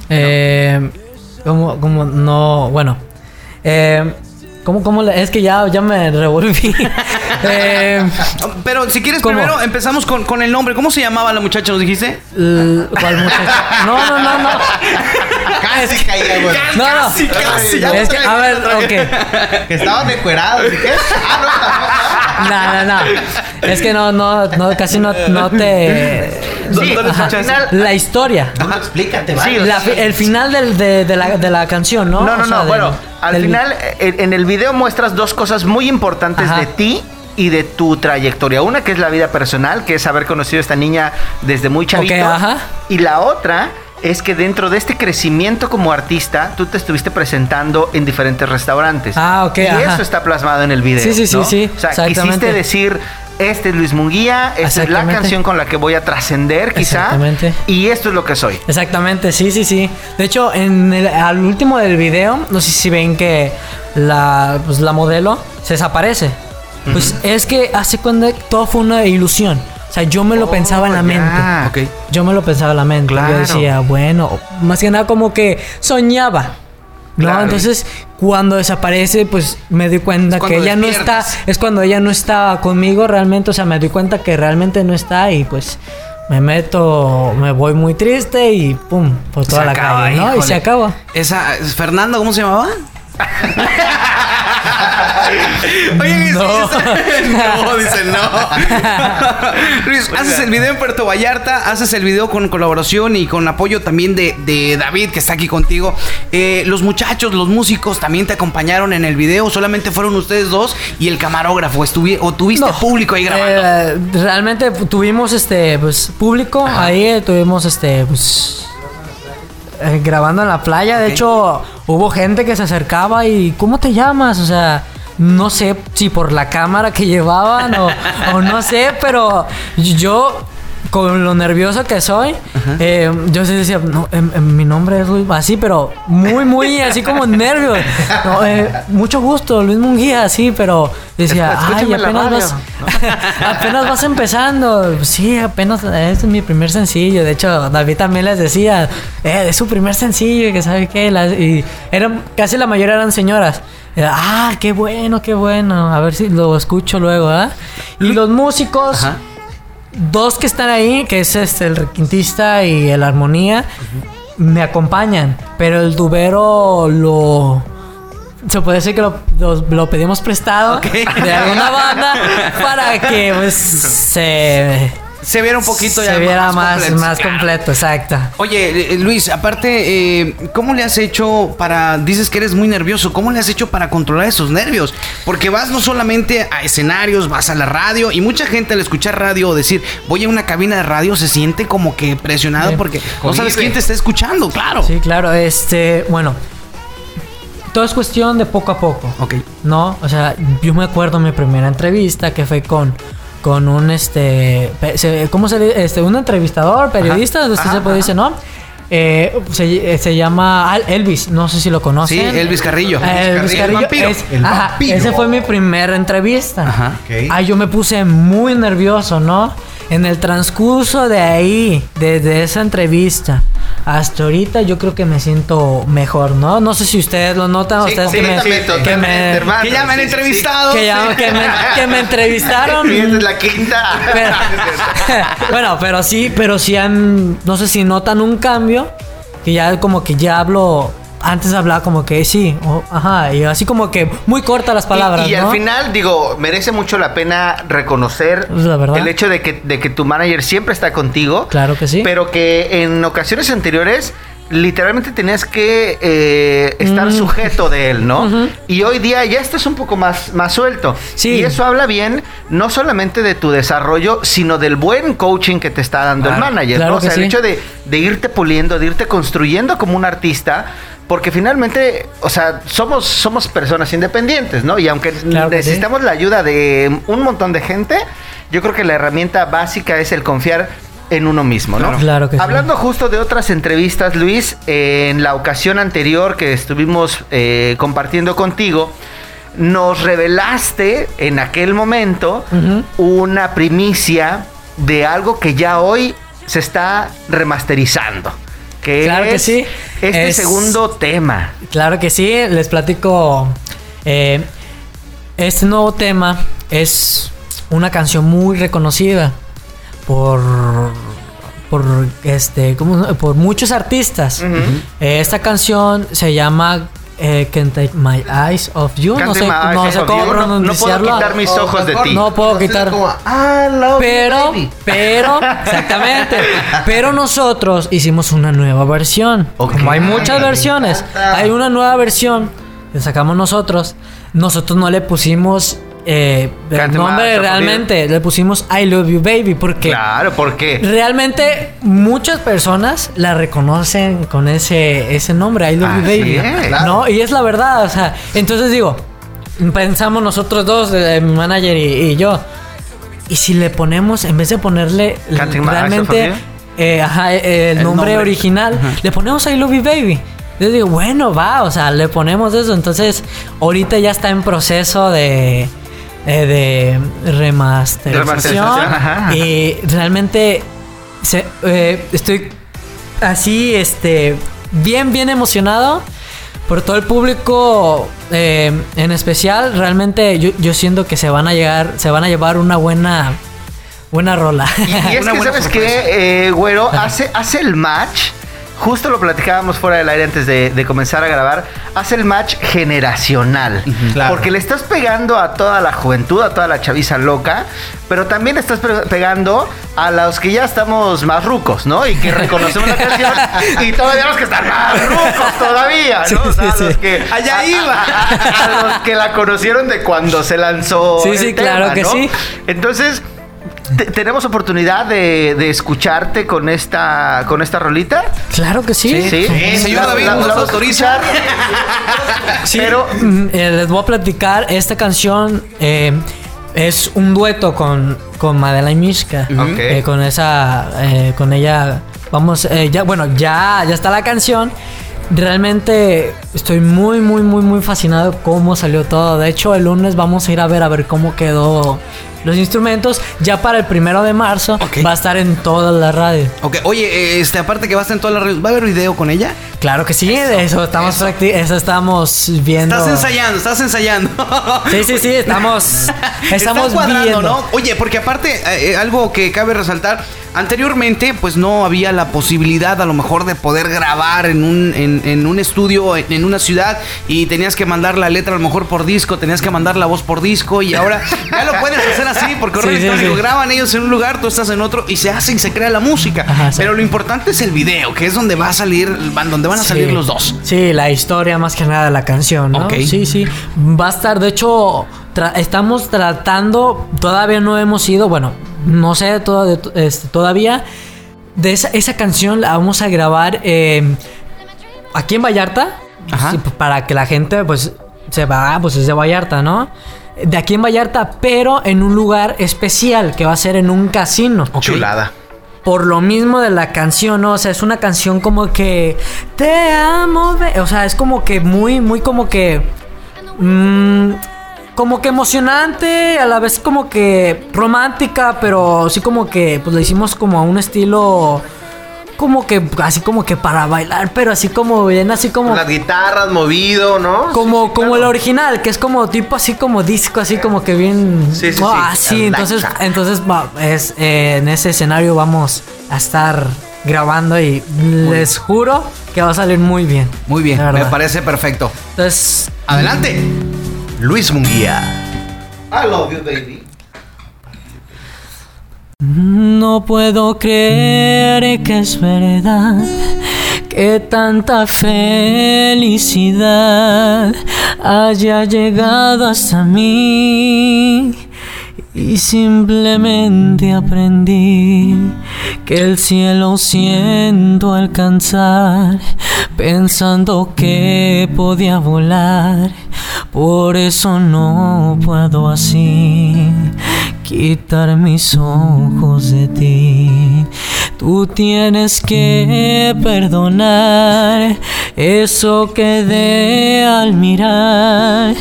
eh, como, como no, bueno. Eh, ¿Cómo, cómo Es que ya, ya me revolví. Eh, pero si quieres, primero empezamos con, con, el nombre. ¿Cómo se llamaba la muchacha? ¿Nos dijiste? ¿Cuál muchacha? No, no, no, no. Casi caía, güey. No, no. Casi, casi. Es que, a ver, ok. Que estaban decuerados. ¿Y qué? Ah, no, no, no, no. Es que no, no, no casi no, no te. Sí, la historia. Ajá. Explícate, Sí, el final del, de, de, la, de la canción, ¿no? No, no, no. bueno, al final, en el video muestras dos cosas muy importantes de ti y de tu trayectoria. Una que es la vida personal, que es haber conocido a esta niña desde muy chavito. Y la otra es que dentro de este crecimiento como artista, tú te estuviste presentando en diferentes restaurantes. Ah, ok. Y eso está plasmado en el video. Sí, sí, sí, sí. O sea, quisiste decir, este es Luis Munguía, esta es la canción con la que voy a trascender quizá. Exactamente. Y esto es lo que soy. Exactamente, sí, sí, sí. De hecho, en el, al último del video, no sé si ven que la, pues, la modelo se desaparece. Pues es que hace cuando todo fue una ilusión. O sea, yo me lo pensaba en la oh, mente. Yo me lo pensaba en la mente. Yo decía, bueno, más que nada como que soñaba. ¿no? Entonces, cuando desaparece, pues me doy cuenta que ella no está. Es cuando ella no está conmigo realmente. O sea, me doy cuenta que realmente no está y pues me meto, me voy muy triste y pum, por toda la calle, ¿no? Y se acaba. Esa, Fernando, ¿cómo se llamaba? Oye, no. no, dice no. Luis, haces el video en Puerto Vallarta, haces el video con colaboración y con apoyo también de, David, que está aquí contigo. Eh, los muchachos, los músicos también te acompañaron en el video, solamente fueron ustedes dos y el camarógrafo, o tuviste público ahí grabando. Eh, realmente tuvimos este pues público, ahí tuvimos este pues eh, grabando en la playa. De hecho, hubo gente que se acercaba y ¿cómo te llamas? O sea, no sé si por la cámara que llevaban o, no sé, pero yo con lo nervioso que soy, eh, yo sí decía, no, en, mi nombre es Luis, así, pero muy, muy, así como nervios. Eh, mucho gusto, Luis Munguía, así, pero decía, ay, apenas vas, apenas vas empezando. Sí, apenas, este es mi primer sencillo. De hecho, David también les decía, eh, es su primer sencillo, que sabe qué, y eran, casi la mayoría eran señoras. Ah, qué bueno, qué bueno. A ver si lo escucho luego, ¿ah? Y los músicos dos que están ahí, que es este, el requintista y el armonía, me acompañan. Pero el dubero lo. Se puede decir que lo, pedimos prestado de alguna banda para que pues se se viera un poquito ya se viera más, más, completo. exacto. Oye, eh, Luis, aparte, eh, ¿cómo le has hecho para, dices que eres muy nervioso, ¿cómo le has hecho para controlar esos nervios? Porque vas no solamente a escenarios, vas a la radio y mucha gente al escuchar radio o decir, voy a una cabina de radio, se siente como que presionado porque no sabes quién te está escuchando, claro. Sí, claro, este, bueno. Todo es cuestión de poco a poco. Ok. ¿No? O sea, yo me acuerdo mi primera entrevista que fue con con un este ¿cómo se dice? este un entrevistador, periodista, usted se puede decir, ¿no? Eh, se, se, llama Elvis, no sé si lo conocen. Sí, Elvis Carrillo. Elvis Carrillo. El vampiro. fue mi primera entrevista. Ajá. Okay. yo me puse muy nervioso, ¿no? En el transcurso de ahí, desde esa entrevista hasta ahorita, yo creo que me siento mejor, ¿no? No sé si ustedes lo notan, ustedes que, me, que, me, que ya me han entrevistado. Que, ya, que, me, que me entrevistaron. es la quinta. bueno, pero sí, pero sí han, no sé si notan un cambio, que ya como que ya hablo antes hablaba como que sí, ajá, y así como que muy cortas las palabras. Y, al final, digo, merece mucho la pena reconocer el hecho de que, de que tu manager siempre está contigo. Claro que sí. Pero que en ocasiones anteriores literalmente tenías que eh, estar mm. sujeto de él, ¿no? Y hoy día ya estás un poco más, más suelto. Sí. Y eso habla bien no solamente de tu desarrollo, sino del buen coaching que te está dando el manager. ¿no? O sea, el hecho de, de irte puliendo, de irte construyendo como un artista porque finalmente, o sea, somos, somos personas independientes, ¿no? Y aunque necesitamos la ayuda de un montón de gente, yo creo que la herramienta básica es el confiar en uno mismo, ¿no? Claro. Que Hablando justo de otras entrevistas, Luis, en la ocasión anterior que estuvimos eh, compartiendo contigo, nos revelaste en aquel momento una primicia de algo que ya hoy se está remasterizando claro que sí. este segundo tema. Claro que sí, les platico. Eh, este nuevo tema es una canción muy reconocida por por este por muchos artistas. Eh, esta canción se llama eh, Can Take My Eyes Off You. no sé, no sé cómo pronunciarlo. No, puedo quitar mis ojos de ti. No puedo quitar. pero, pero, exactamente. pero nosotros hicimos una nueva versión. Como hay muchas versiones, hay una nueva versión que sacamos nosotros. Nosotros no le pusimos eh, el nombre realmente le pusimos I Love You Baby porque claro porque realmente muchas personas la reconocen con ese ese nombre I Love You Baby no y es la verdad o sea entonces digo pensamos nosotros dos eh, mi manager y, yo y si le ponemos en vez de ponerle realmente eh, el, nombre, original le ponemos I Love You Baby. Yo digo, bueno, va, o sea, le ponemos eso. Entonces, ahorita ya está en proceso de, eh, de remasterización. y realmente eh, estoy así, este, bien, bien emocionado por todo el público eh, en especial. Realmente yo, yo siento que se van a llegar, se van a llevar una buena, buena rola. Y, es que, ¿sabes qué, güero? Hace, hace el match justo lo platicábamos fuera del aire antes de, comenzar a grabar, hace el match generacional. Porque le estás pegando a toda la juventud, a toda la chaviza loca, pero también estás pegando a los que ya estamos más rucos, ¿no? Y que reconocemos la canción y todavía los que están más rucos todavía, ¿no? o sea, los que... Allá iba. A, los que la conocieron de cuando se lanzó. Sí, sí, claro que sí. Entonces ¿Tenemos oportunidad de, escucharte con esta con esta rolita? Claro que sí. Sí, señor David, ¿nos autoriza? sí, pero mm, eh, les voy a platicar esta canción. Eh, es un dueto con, con Madela y Mishka. Eh, con esa, con ella, vamos, eh, ya, bueno, ya, ya está la canción. Realmente estoy muy, muy, muy, muy fascinado cómo salió todo. De hecho, el lunes vamos a ir a ver a ver cómo quedó los instrumentos. Ya para el primero de marzo va a estar en todas las radios. Ok, oye, este, aparte que va a estar en todas las radios, ¿va a haber video con ella? Claro que sí, de eso estamos eso. estamos viendo. Estás ensayando, estás ensayando. Sí, sí, sí, estamos estamos viendo. ¿no? Oye, porque aparte eh, eh, algo que cabe resaltar Anteriormente, pues no había la posibilidad a lo mejor de poder grabar en un, en, un estudio, en, una ciudad, y tenías que mandar la letra a lo mejor por disco, tenías que mandar la voz por disco, y ahora ya lo puedes hacer así, porque correo graban ellos en un lugar, tú estás en otro, y se hace y se crea la música. Pero lo importante es el video, que es donde va a salir, donde van a salir los dos. Sí, la historia más que nada, la canción, ¿no? Sí, sí. Va a estar, de hecho, estamos tratando, todavía no hemos ido, bueno, no sé este, todavía. De esa, esa, canción la vamos a grabar em, aquí en Vallarta. Pues, para que la gente, pues, se va, pues es de Vallarta, ¿no? De aquí en Vallarta, pero en un lugar especial que va a ser en un casino. Chulada. Por lo mismo de la canción, ¿no? O sea, es una canción como que. Te amo, o sea, es como que muy, muy como que. Mmm, como que emocionante, a la vez como que romántica, pero sí como que pues le hicimos como a un estilo como que así como que para bailar, pero así como bien así como las guitarras movido, ¿no? Como como el original, que es como tipo así como disco, así como que bien sí, sí, así, entonces entonces es, eh, en ese escenario vamos a estar grabando y les juro que va a salir muy bien. Muy bien, me parece perfecto. Entonces, adelante. Luis Munguía. I love you, baby. No puedo creer que es verdad que tanta felicidad haya llegado hasta mí y simplemente aprendí que el cielo siento alcanzar pensando que podía volar por eso no puedo así quitar mis ojos de ti. Tú tienes que perdonar eso que de al mirar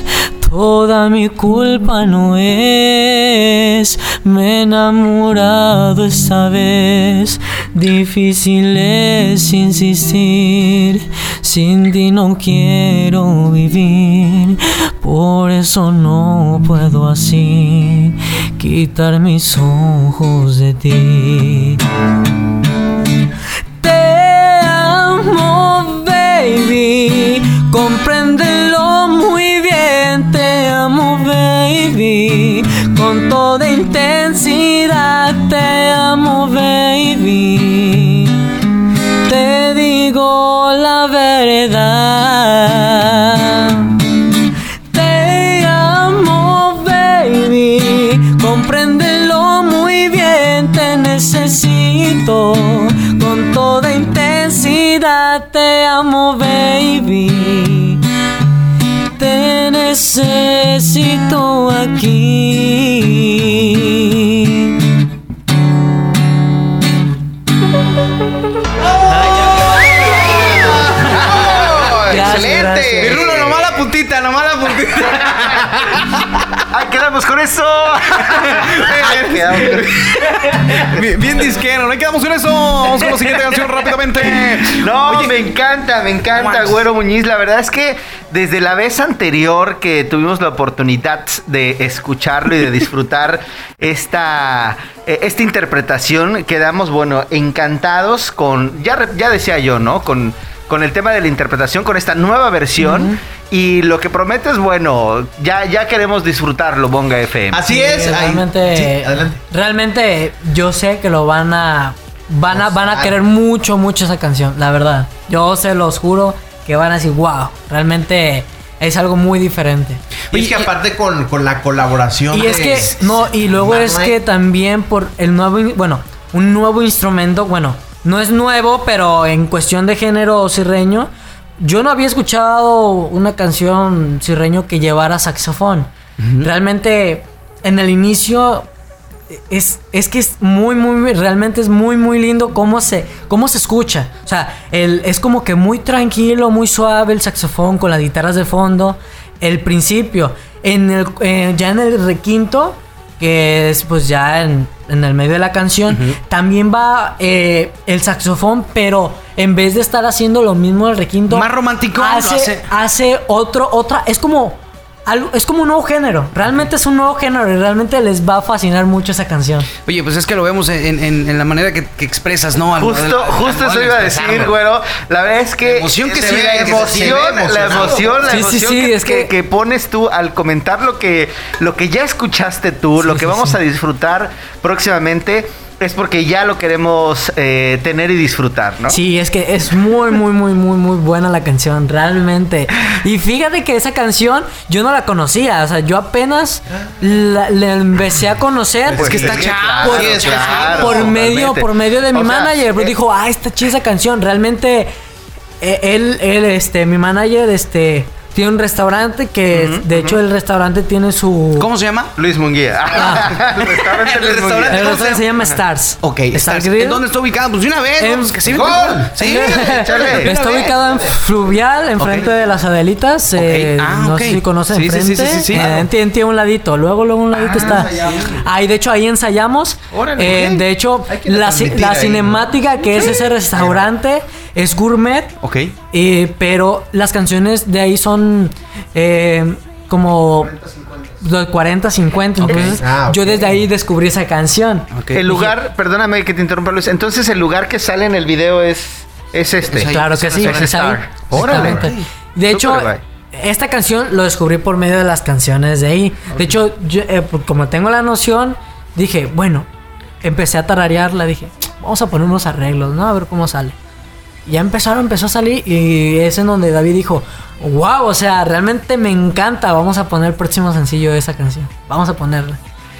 Toda mi culpa no es, me he enamorado esta vez. Difícil es insistir, sin ti no quiero vivir. Por eso no puedo así quitar mis ojos de ti. Te amo, baby, compréndelo con toda intensidad, te amo, baby. Te digo la verdad. Te amo, baby, compréndelo muy bien, te necesito con toda intensidad, te necesito aquí. Quedamos con eso! bien, bien, disquero, ¿no? quedamos con eso? Vamos con la siguiente canción rápidamente. No, me encanta, me encanta, Güero Muñiz. La verdad es que desde la vez anterior que tuvimos la oportunidad de escucharlo y de disfrutar esta, eh, esta interpretación, quedamos, bueno, encantados con, ya, ya decía yo, ¿no? Con, con el tema de la interpretación, con esta nueva versión. Y lo que promete es bueno, ya, ya queremos disfrutarlo, Bonga FM. Así es. Realmente, realmente yo sé que lo van a, van a, van a querer mucho, mucho esa canción, la verdad. Yo se los juro que van a decir, wow, realmente es algo muy diferente. Y es que aparte con, la colaboración. Y es que, no, y luego es que también por el nuevo, bueno, un nuevo instrumento, bueno, no es nuevo, pero en cuestión de género sirreño, yo no había escuchado una canción sirreño que llevara saxofón. Realmente en el inicio es, es que es muy, muy, realmente es muy, muy lindo cómo se, cómo se escucha. O sea, el, es como que muy tranquilo, muy suave el saxofón con las guitarras de fondo. El principio, en el, eh, ya en el requinto, que es pues ya en, el medio de la canción, también va eh, el saxofón, pero en vez de estar haciendo lo mismo el requinto, más romántico, hace, hace otro, otra, es como es como un nuevo género. Realmente es un nuevo género y realmente les va a fascinar mucho esa canción. Oye, pues es que lo vemos en, la manera que, expresas, ¿no? justo, justo eso iba a decir, güero. La verdad es que. La emoción que se, la emoción, la emoción, la emoción que, es que, pones tú al comentar lo que, lo que ya escuchaste tú, lo que vamos a disfrutar próximamente es porque ya lo queremos eh, tener y disfrutar, ¿no? Sí, es que es muy, muy, muy, muy, muy buena la canción, realmente. Y fíjate que esa canción yo no la conocía, o sea, yo apenas la, empecé a conocer. es que está chavo. Por, medio, por medio de mi manager, pero dijo, ah, está chida esa canción. Realmente, eh, él, él, este, mi manager, este tiene un restaurante que, de hecho, el restaurante tiene su. ¿Cómo se llama? Luis Munguía. Ah. el restaurante, el restaurante, el restaurante se llama Stars. Ok, Stars. ¿En dónde está ubicado? Pues de una vez. En, que sí, sí, está ubicado en Fluvial, enfrente de las Adelitas. Eh, ah, no sé si conocen sí, enfrente. Sí, sí, sí. Eh, tiene, un ladito. Luego, luego un ladito ah, está. Ahí, de hecho, ahí ensayamos. Órale, eh, de hecho, la, la cinemática que es ese restaurante es gourmet. Ok. Pero las canciones de ahí son eh, como 40, 50. Entonces, ah, yo desde ahí descubrí esa canción. El lugar, perdóname que te interrumpa Luis, entonces el lugar que sale en el video es, es este. claro que sí, es De hecho, esta canción lo descubrí por medio de las canciones de ahí. De hecho, eh, como tengo la noción, dije, bueno, empecé a tararearla, dije, vamos a poner unos arreglos, ¿no? A ver cómo sale ya empezaron, empezó a salir y es en donde David dijo, wow, o sea, realmente me encanta, vamos a poner el próximo sencillo de esa canción, vamos a ponerla.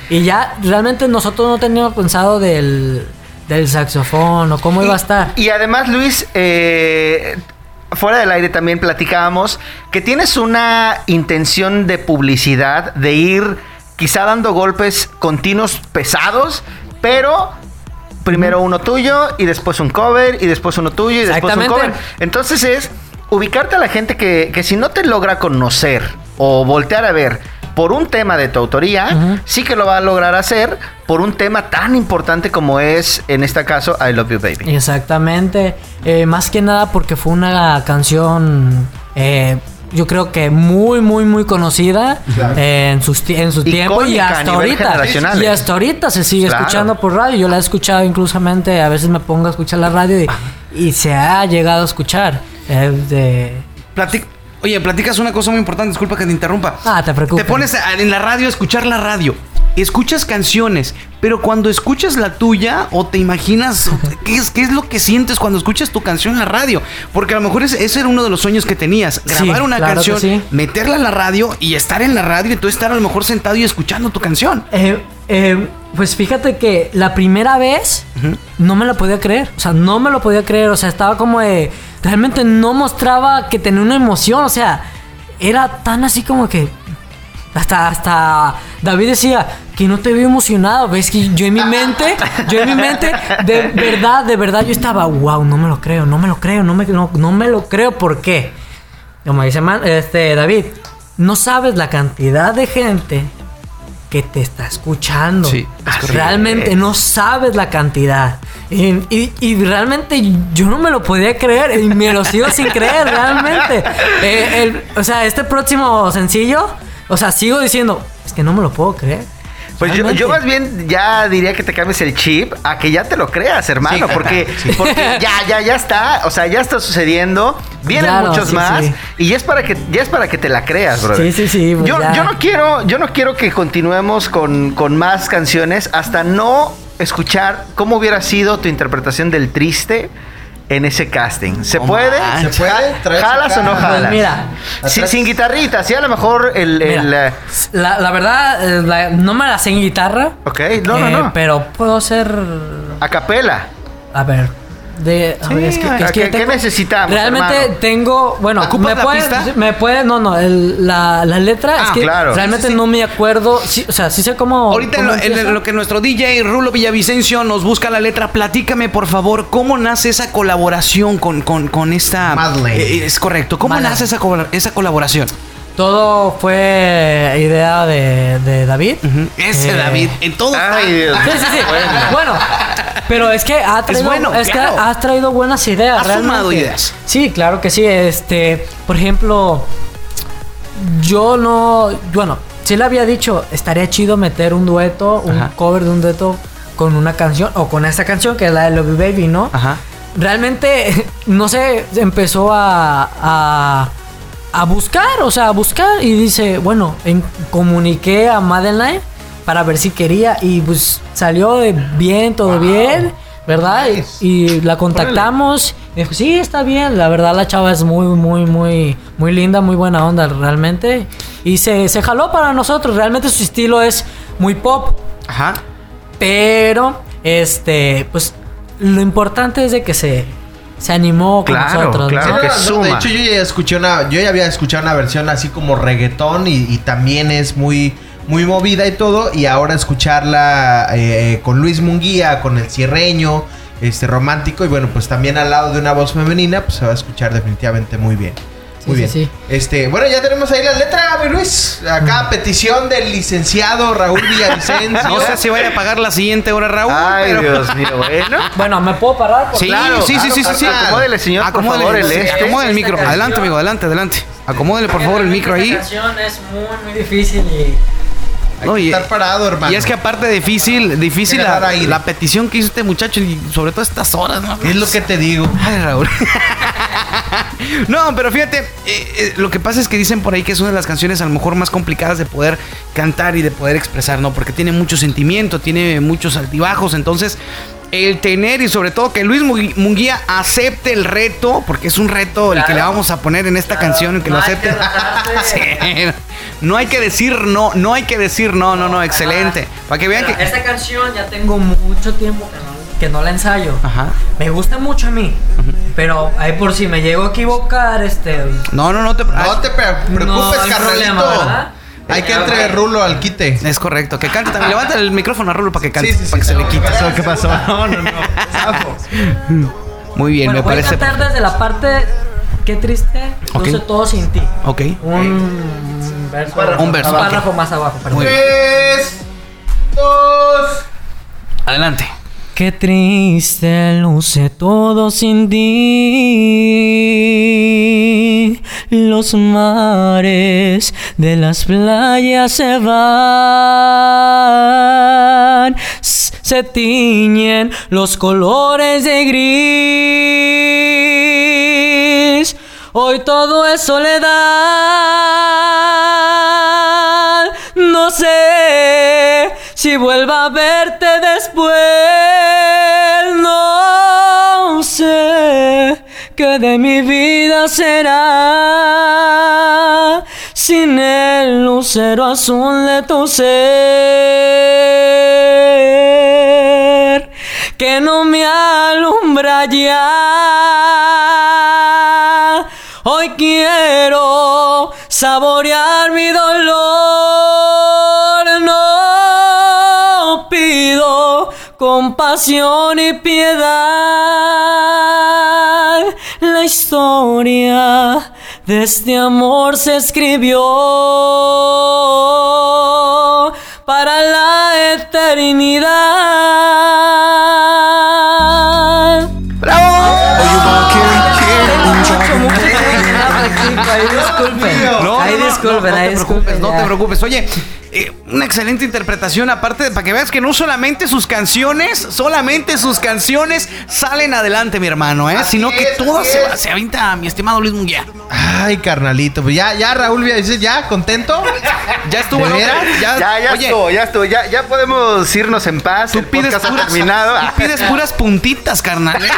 Y ya realmente nosotros no teníamos pensado del, del saxofón o cómo iba a estar. Y además, Luis, eh, fuera del aire también platicábamos que tienes una intención de publicidad, de ir quizá dando golpes continuos pesados, pero primero uno tuyo y después un cover y después uno tuyo y después un cover. Entonces es ubicarte a la gente que, que si no te logra conocer o voltear a ver por un tema de tu autoría, sí que lo va a lograr hacer por un tema tan importante como es, en este caso, I Love You Baby. Exactamente. Eh, más que nada porque fue una canción eh, yo creo que muy, muy, muy conocida en, sus, en su tiempo y hasta ahorita. Y hasta ahorita se sigue escuchando por radio. Yo la he escuchado inclusamente, a veces me pongo a escuchar la radio y, se ha llegado a escuchar. Eh, Oye, platicas una cosa muy importante, disculpa que te interrumpa. Ah, te preocupes. Te pones en la radio a escuchar la radio escuchas canciones, pero cuando escuchas la tuya o te imaginas qué es, qué es lo que sientes cuando escuchas tu canción en la radio, porque a lo mejor ese, era uno de los sueños que tenías, grabar una canción, meterla en la radio y estar en la radio, y entonces estar a lo mejor sentado y escuchando tu canción. Eh, eh, pues fíjate que la primera vez no me lo podía creer, o sea, no me lo podía creer, o sea, estaba como de, realmente no mostraba que tenía una emoción, o sea, era tan así como que hasta, hasta David decía que no te veo emocionado. Ves que yo en mi mente, yo en mi mente, de verdad, de verdad, yo estaba, wow, no me lo creo, no me lo creo, no me, no, me lo creo. ¿Por qué? Como dice este, David, no sabes la cantidad de gente que te está escuchando. Sí, realmente no sabes la cantidad. Y, realmente yo no me lo podía creer y me lo sigo sin creer, realmente. Eh, o sea, este próximo sencillo o sea, sigo diciendo, es que no me lo puedo creer. Pues yo, yo, más bien ya diría que te cambies el chip a que ya te lo creas, hermano, porque, porque ya, ya, ya está, o sea, ya está sucediendo, vienen muchos más y ya es para que, ya es para que te la creas, brother. Sí, sí, sí. Pues yo, yo, no quiero, yo no quiero que continuemos con, con más canciones hasta no escuchar cómo hubiera sido tu interpretación del triste en ese casting. ¿Se puede? ¿Se puede? ¿Jalas o no jalas? Pues mira, sin guitarrita, sí, a lo mejor el. Eh, la, verdad, eh, no me la sé en guitarra. Ok, no, no, eh, no. Pero puedo ser. A capela. A ver. De, a ver, es que, es que ¿Qué, tengo- necesitamos? Realmente hermano? tengo, bueno, ¿Ocupas me la puede, pista? me puede, no, no, el- la, la letra Ah, es que claro. realmente Sí, sí, sí. no me acuerdo, sí, o sea, sí sé cómo. Ahorita en cómo lo, en lo que nuestro DJ Rulo Villavicencio nos busca la letra, platícame por favor cómo nace esa colaboración con, con, con esta... Madeleine. Eh, es correcto, ¿cómo Madeleine. nace esa, esa colaboración? Todo fue idea de, de David. Ese Eh, David, en todo está. Ay, Dios. Sí, sí, sí. Bueno, pero es que ha traído, bueno, es que has traído buenas ideas. Has realmente. sumado ideas. Sí, claro que sí. Este, por ejemplo, yo no, bueno, sí le había dicho, estaría chido meter un dueto, un Ajá. cover de un dueto con una canción o con esta canción que es la de Love Baby, ¿no? Ajá. realmente, no sé, empezó a, a, a buscar, o sea, a buscar y dice, bueno, en- comuniqué a Madeline para ver si quería y pues salió de bien, todo bien, ¿verdad? Y, la contactamos, y dijo, sí, está bien, la verdad la chava es muy, muy, muy, muy linda, muy buena onda realmente. Y se, se jaló para nosotros, realmente su estilo es muy pop. Ajá. Pero, este, pues lo importante es de que se, se animó con Claro, nosotros. ¿no? claro. que de suma. hecho, yo ya escuché una, yo ya había escuchado una versión así como reggaetón y, y también es muy, muy movida y todo. Y ahora escucharla eh, con Luis Munguía, con el cierreño, este romántico y bueno, pues también al lado de una voz femenina, pues se va a escuchar definitivamente muy bien. Muy Sí, bien. sí, sí. Este, bueno, ya tenemos ahí la letra, mi Luis. Acá petición del licenciado Raúl Villavicencio. No sé si vaya a pagar la siguiente hora, Raúl. Ay, pero- Dios mío, bueno. Bueno, ¿me puedo parar? Por Sí, Claro, sí, sí, claro, sí, sí, sí. Acomódele, señor, por Acomódele, favor, el este. acomódele el micro. Adelante, amigo, adelante, adelante. Acomódele, por favor, el micro ahí. Esta canción es muy, muy difícil y... Hay No, que y- estar parado, hermano. Y es que aparte difícil, difícil la petición que hizo este muchacho y sobre todo estas horas, ¿no? es lo que te digo. Ay, Raúl. no, pero fíjate, eh, eh, lo que pasa es que dicen por ahí que es una de las canciones a lo mejor más complicadas de poder cantar y de poder expresar, ¿no? Porque tiene mucho sentimiento, tiene muchos altibajos, entonces el tener y sobre todo que Luis Munguía acepte el reto, porque es un reto el que le vamos a poner en esta canción, el que No lo acepte. que. No hay que decir no, no hay que decir no, no, no, excelente. Para que vean que... Esta canción ya tengo mucho tiempo que no, que no la ensayo. Ajá. Me gusta mucho a mí, pero ahí por si me llego a equivocar, este... No, no, no te... No te pre- preocupes, No hay carnalito. problema, ¿verdad? Hay que entre Rulo al quite. Es correcto, que cante también. Levanta el micrófono a Rulo para que cante, Sí, sí, sí. para que se le quite. ¿Qué pasó? No, no, no. Muy bien, Bueno, me voy parece. a cantar desde la parte... Qué triste, Ok. luce todo sin ti. Ok. Un verso, Un verso, párrafo más abajo, perdón. Muy bien. Tres, dos. Adelante. Qué triste luce todo sin ti. Los mares de las playas se van. Se tiñen los colores de gris. Hoy todo es soledad. No sé si vuelva a verte después. No sé qué de mi vida será sin el lucero azul de tu ser que no me alumbra ya. Hoy quiero saborear mi dolor. No pido compasión y piedad. La historia de este amor se escribió para la eternidad. Ahí disculpen. ahí disculpen, no, ahí te disculpen. preocupes, no te preocupes. Oye, eh, una excelente interpretación, aparte de para que veas que no solamente sus canciones, solamente sus canciones salen adelante, mi hermano, ¿eh? Así sino que es, así se, es. se avienta mi estimado Luis Munguía. Ay, carnalito. Pues ya, ya, Raúl dice, ¿ya? ¿Contento? Ya estuvo, ¿De ¿no? Ya, Ya, ya oye, estuvo, ya estuvo. Ya, ya podemos irnos en paz. Tú el pides podcast ha puras, terminado. tú pides puras puntitas, carnal. ¿eh?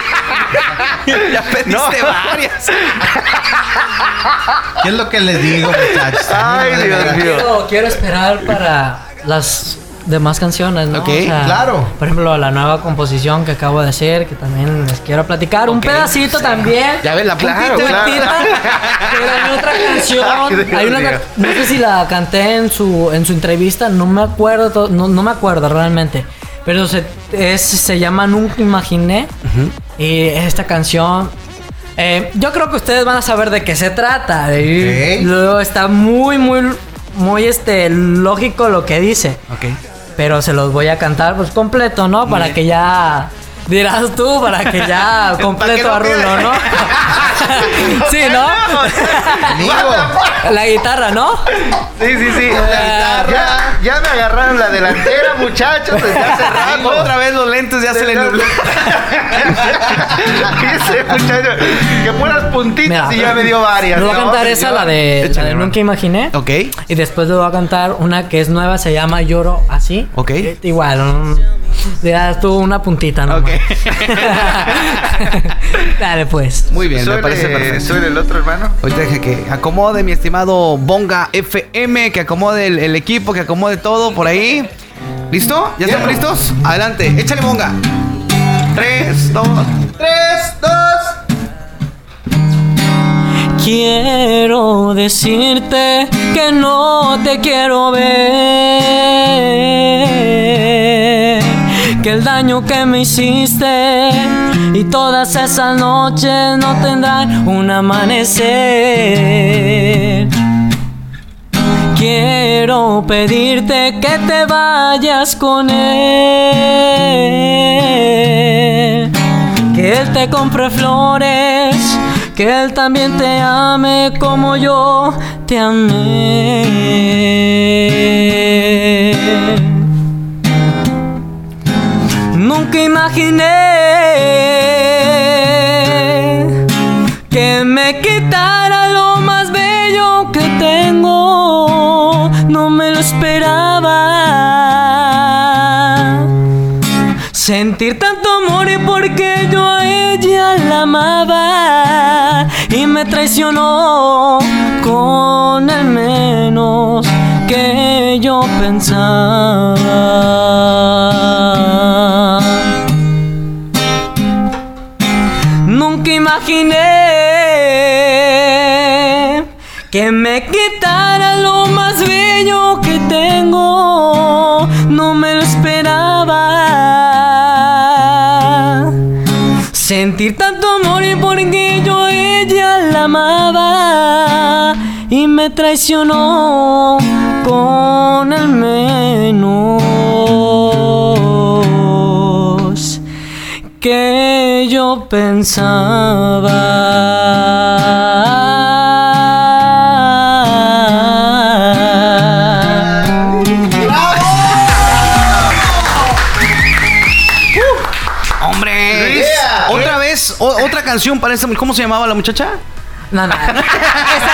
ya pediste No. varias. ¿Qué es lo que les digo, muchachos? Ay, Dios mío. Quiero, quiero esperar para las demás canciones, ¿no? Ok, claro. Por ejemplo, la nueva composición que acabo de hacer, que también les quiero platicar. Un pedacito también. Ya ves la puntita. Claro, Pero hay otra canción. Hay una, no sé si la canté en su, en su entrevista, no me acuerdo, no, no me acuerdo realmente. Pero se, es, se llama Nunca Imaginé. Y esta canción eh, yo creo que ustedes van a saber de qué se trata. Luego está muy, muy, muy este, lógico lo que dice. Ok. Pero se los voy a cantar pues completo, ¿no? Para que ya dirás tú, para que ya completo a Rulo, ¿no? sí, ¿no? la guitarra, ¿no? Sí, sí, sí. La Ya, ya me agarraron la delantera, muchachos. Desde hace rato. Otra vez los lentes ya se le nubló. Ese muchacho. Que puras puntitas y ya me dio varias. Le voy a cantar esa, la de, la de Nunca Imaginé. Ok. Y después le voy a cantar una que es nueva, se llama Lloro Así. Ok. Igual, um, ya tuvo una puntita, ¿no? Ok. Dale, pues. Muy bien, me parece perfecto. suele el otro hermano. Ahorita deje que acomode mi estimado Bonga FM, que acomode el, el equipo, que acomode todo por ahí. ¿Listo? ¿Ya estamos listos? Adelante, échale Bonga. Tres, dos. Tres, dos. Quiero decirte que no te quiero ver. Que el daño que me hiciste y todas esas noches no tendrán un amanecer. Quiero pedirte que te vayas con él. Que él te compre flores, que él también te ame como yo te amé. Nunca imaginé que me quitara lo más bello que tengo. No me lo esperaba. Sentir tanto amor y porque yo a ella la amaba y me traicionó con el menos que yo pensaba. Imaginé que me quitara lo más bello que tengo. No me lo esperaba. Sentir tanto amor y porque yo ella la amaba y me traicionó con el menos que yo pensaba. ¡Hombre! Yeah. Otra vez, o- otra canción para esta. ¿Cómo se llamaba la muchacha? No, no. Esa, es-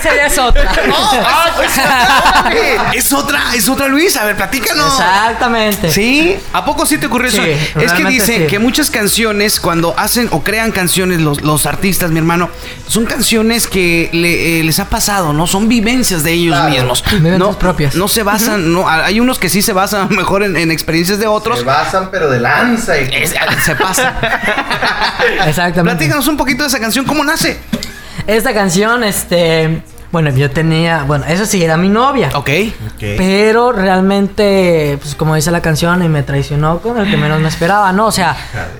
esa ya es otra. Es otra, es otra Luis. A ver, platícanos. Exactamente. ¿Sí? ¿A poco sí te ocurrió Sí, eso? Es que dicen sí. que muchas canciones, cuando hacen o crean canciones los, los artistas, mi hermano, son canciones que le- eh, les ha pasado, ¿no? Son vivencias de ellos Claro. mismos. Vivencias no, propias. No se basan, no, hay unos que sí se basan mejor en, en experiencias de otros. Se basan, pero de lanza. Y... Es- se pasa. Exactamente. Platícanos un poquito de esa canción, ¿cómo nace? Esta canción, este. Bueno, yo tenía. Bueno, esa sí era mi novia. Ok. Pero realmente, pues como dice la canción, y me traicionó con el que menos me esperaba, ¿no? O sea,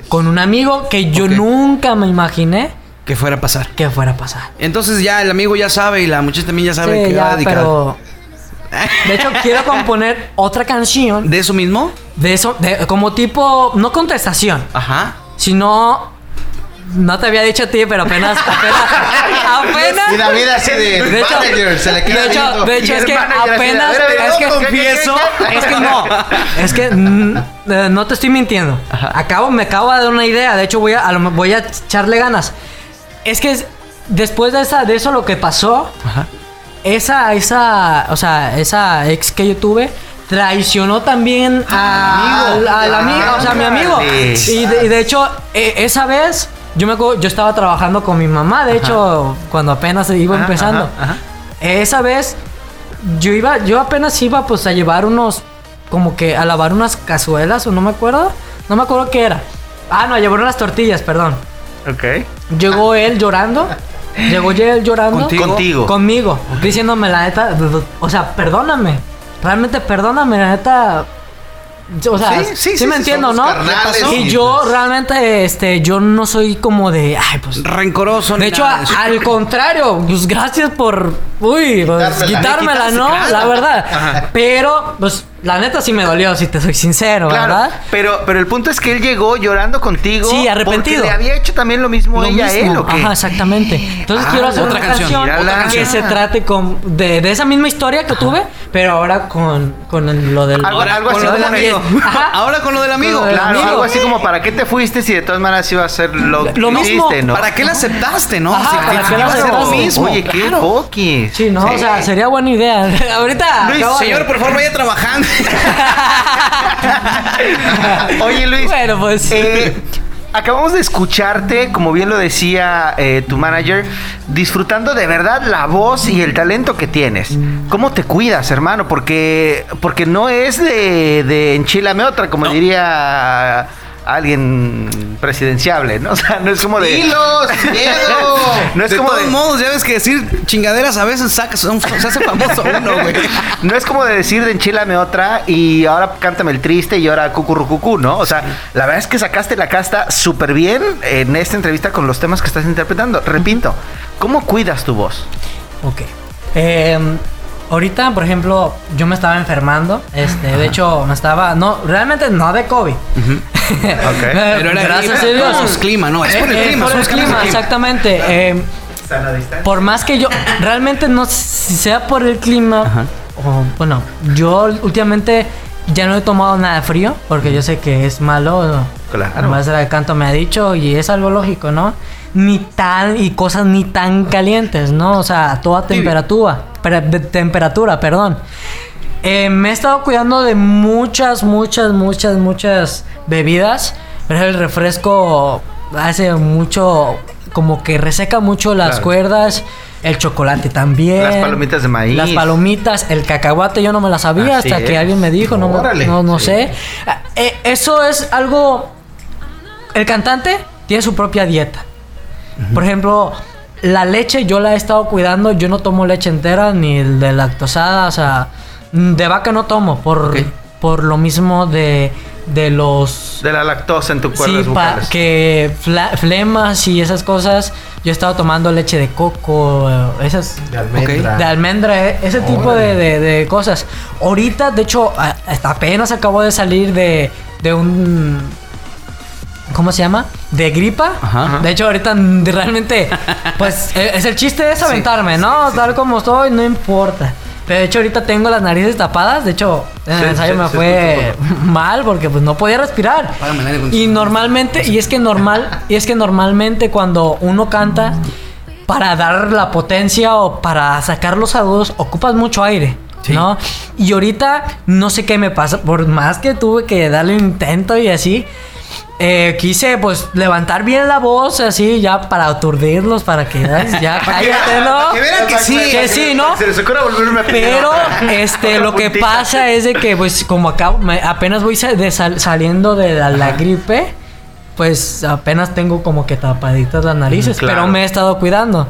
con un amigo que yo nunca me imaginé Que fuera a pasar. que fuera a pasar. Entonces ya el amigo ya sabe y la muchacha también ya sabe Sí, que va a ya, dedicar. pero. De hecho, quiero componer otra canción ¿De eso mismo? de eso, de, como tipo, no contestación, Ajá. sino. No te había dicho a ti, pero apenas. Apenas. apenas Y David así de, De hecho, manager, se le queda de hecho, viendo. de hecho es que apenas, es que confieso, es que no, es que mm, eh, no te estoy mintiendo. Acabo, me acabo de dar una idea. De hecho, voy a, a lo- voy a echarle ganas. Es que es- después de esa, de eso lo que pasó, Ajá. esa, esa, o sea, esa ex que yo tuve. Traicionó también a- al, al amigo, o sea, a mi amigo. Ándale. Y de, y de hecho, e- esa vez, yo me acuerdo, yo estaba trabajando con mi mamá, de hecho, cuando apenas iba Ajá, empezando. ajá, ajá. Esa vez, yo iba, yo apenas iba pues a llevar unos como que a lavar unas cazuelas o no me acuerdo. No me acuerdo qué era. Ah, no, a llevar unas tortillas, perdón. Ok. Llegó él llorando. Llegó él llorando. Contigo. Conmigo. Diciéndome la neta. O sea, perdóname. Realmente perdóname, la neta. O sea, sí, sí, me entiendo, ¿no? Y yo realmente, este, yo no soy como de, ay, pues. Rencoroso. De hecho, al contrario, pues gracias por, uy, pues, quitármela, ¿no? La verdad. Pero, pues, la neta sí me dolió, si te soy sincero, ¿verdad? Pero, pero el punto es que él llegó llorando contigo. Sí, arrepentido. Porque le había hecho también lo mismo ella a él, ¿o qué? Ajá, exactamente. Entonces quiero hacer otra canción, que se trate con, de, de, esa misma historia que tuve, pero ahora con, con lo del... Algo, algo así del amigo. Ahora con lo del amigo. claro, algo así como, ¿para qué te fuiste si de todas maneras iba a ser lo, lo que mismo. Hiciste, ¿no? ¿Para qué la aceptaste, no? Ajá, ¿para qué la aceptaste? mismo. Oye, qué claro. Sí, no, o sea, sería buena idea. Ahorita... Luis, señor, por favor, vaya trabajando. Oye, Luis. Bueno, pues. Eh, acabamos de escucharte, como bien lo decía eh, tu manager, disfrutando de verdad la voz y el talento que tienes. ¿Cómo te cuidas, hermano? Porque, porque no es de, de enchilame otra, como diría alguien presidenciable, ¿no? O sea, no es como de. ¡Hilos! ¡Miedo! no es de como todos de. modos, ya ves que decir chingaderas a veces saca, se hace famoso uno, güey. No es como de decir de enchilame otra y ahora cántame el triste y ahora cucurrucucú, ¿no? O sea, la verdad es que sacaste la casta súper bien en esta entrevista con los temas que estás interpretando. Repito, ¿cómo cuidas tu voz? Ok. Eh, Ahorita, por ejemplo, yo me estaba enfermando. Este, de hecho, me estaba. No, realmente no de COVID. Pero era gracias a Dios. Por clima, no, es por el eh, clima. Por el clima, exactamente. Eh, por más que yo. Realmente no si sea por el clima. O, bueno, yo últimamente ya no he tomado nada de frío. Porque yo sé que es malo. Claro. La maestra de canto me ha dicho. Y es algo lógico, ¿no? Ni tan. Y cosas ni tan calientes, ¿no? O sea, a toda temperatura de temperatura, perdón. Eh, me he estado cuidando de muchas, muchas, muchas, muchas bebidas. Pero el refresco hace mucho, como que reseca mucho las cuerdas. El chocolate también. Las palomitas de maíz. Las palomitas, el cacahuate yo no me las sabía hasta que alguien me dijo, no, no, no sé. Eh, eso es algo... El cantante tiene su propia dieta. Por ejemplo, la leche yo la he estado cuidando. Yo no tomo leche entera ni de lactosada. O sea, de vaca no tomo por, por lo mismo de, de los... De la lactosa en tu cuerpo. Sí, que flemas y esas cosas. Yo he estado tomando leche de coco, eh, esas... De almendra. De almendra, eh, ese tipo de, de, cosas. Ahorita, de hecho, apenas acabo de salir de, de un ¿Cómo se llama? De gripa. Ajá. De hecho, ahorita realmente, pues e, es el chiste de aventarme, ¿no? Tal como estoy, no importa. Pero de hecho ahorita tengo las narices tapadas. De hecho, en el ensayo me fue mal porque pues no podía respirar. Y normalmente, y es que normal, y es que normalmente cuando uno canta, para dar la potencia o para sacar los agudos, ocupas mucho aire. ¿No? Y ahorita no sé qué me pasa. Por más que tuve que darle un intento y así eh, quise pues levantar bien la voz así ya para aturdirlos, para que ya cállate, ¿no? Que vean que sí, que sí, ¿no? Se les ocurre volverme a Pero este lo que pasa es de que pues como acá apenas voy saliendo de la, gripe, pues apenas tengo como que tapaditas las narices, pero me he estado cuidando.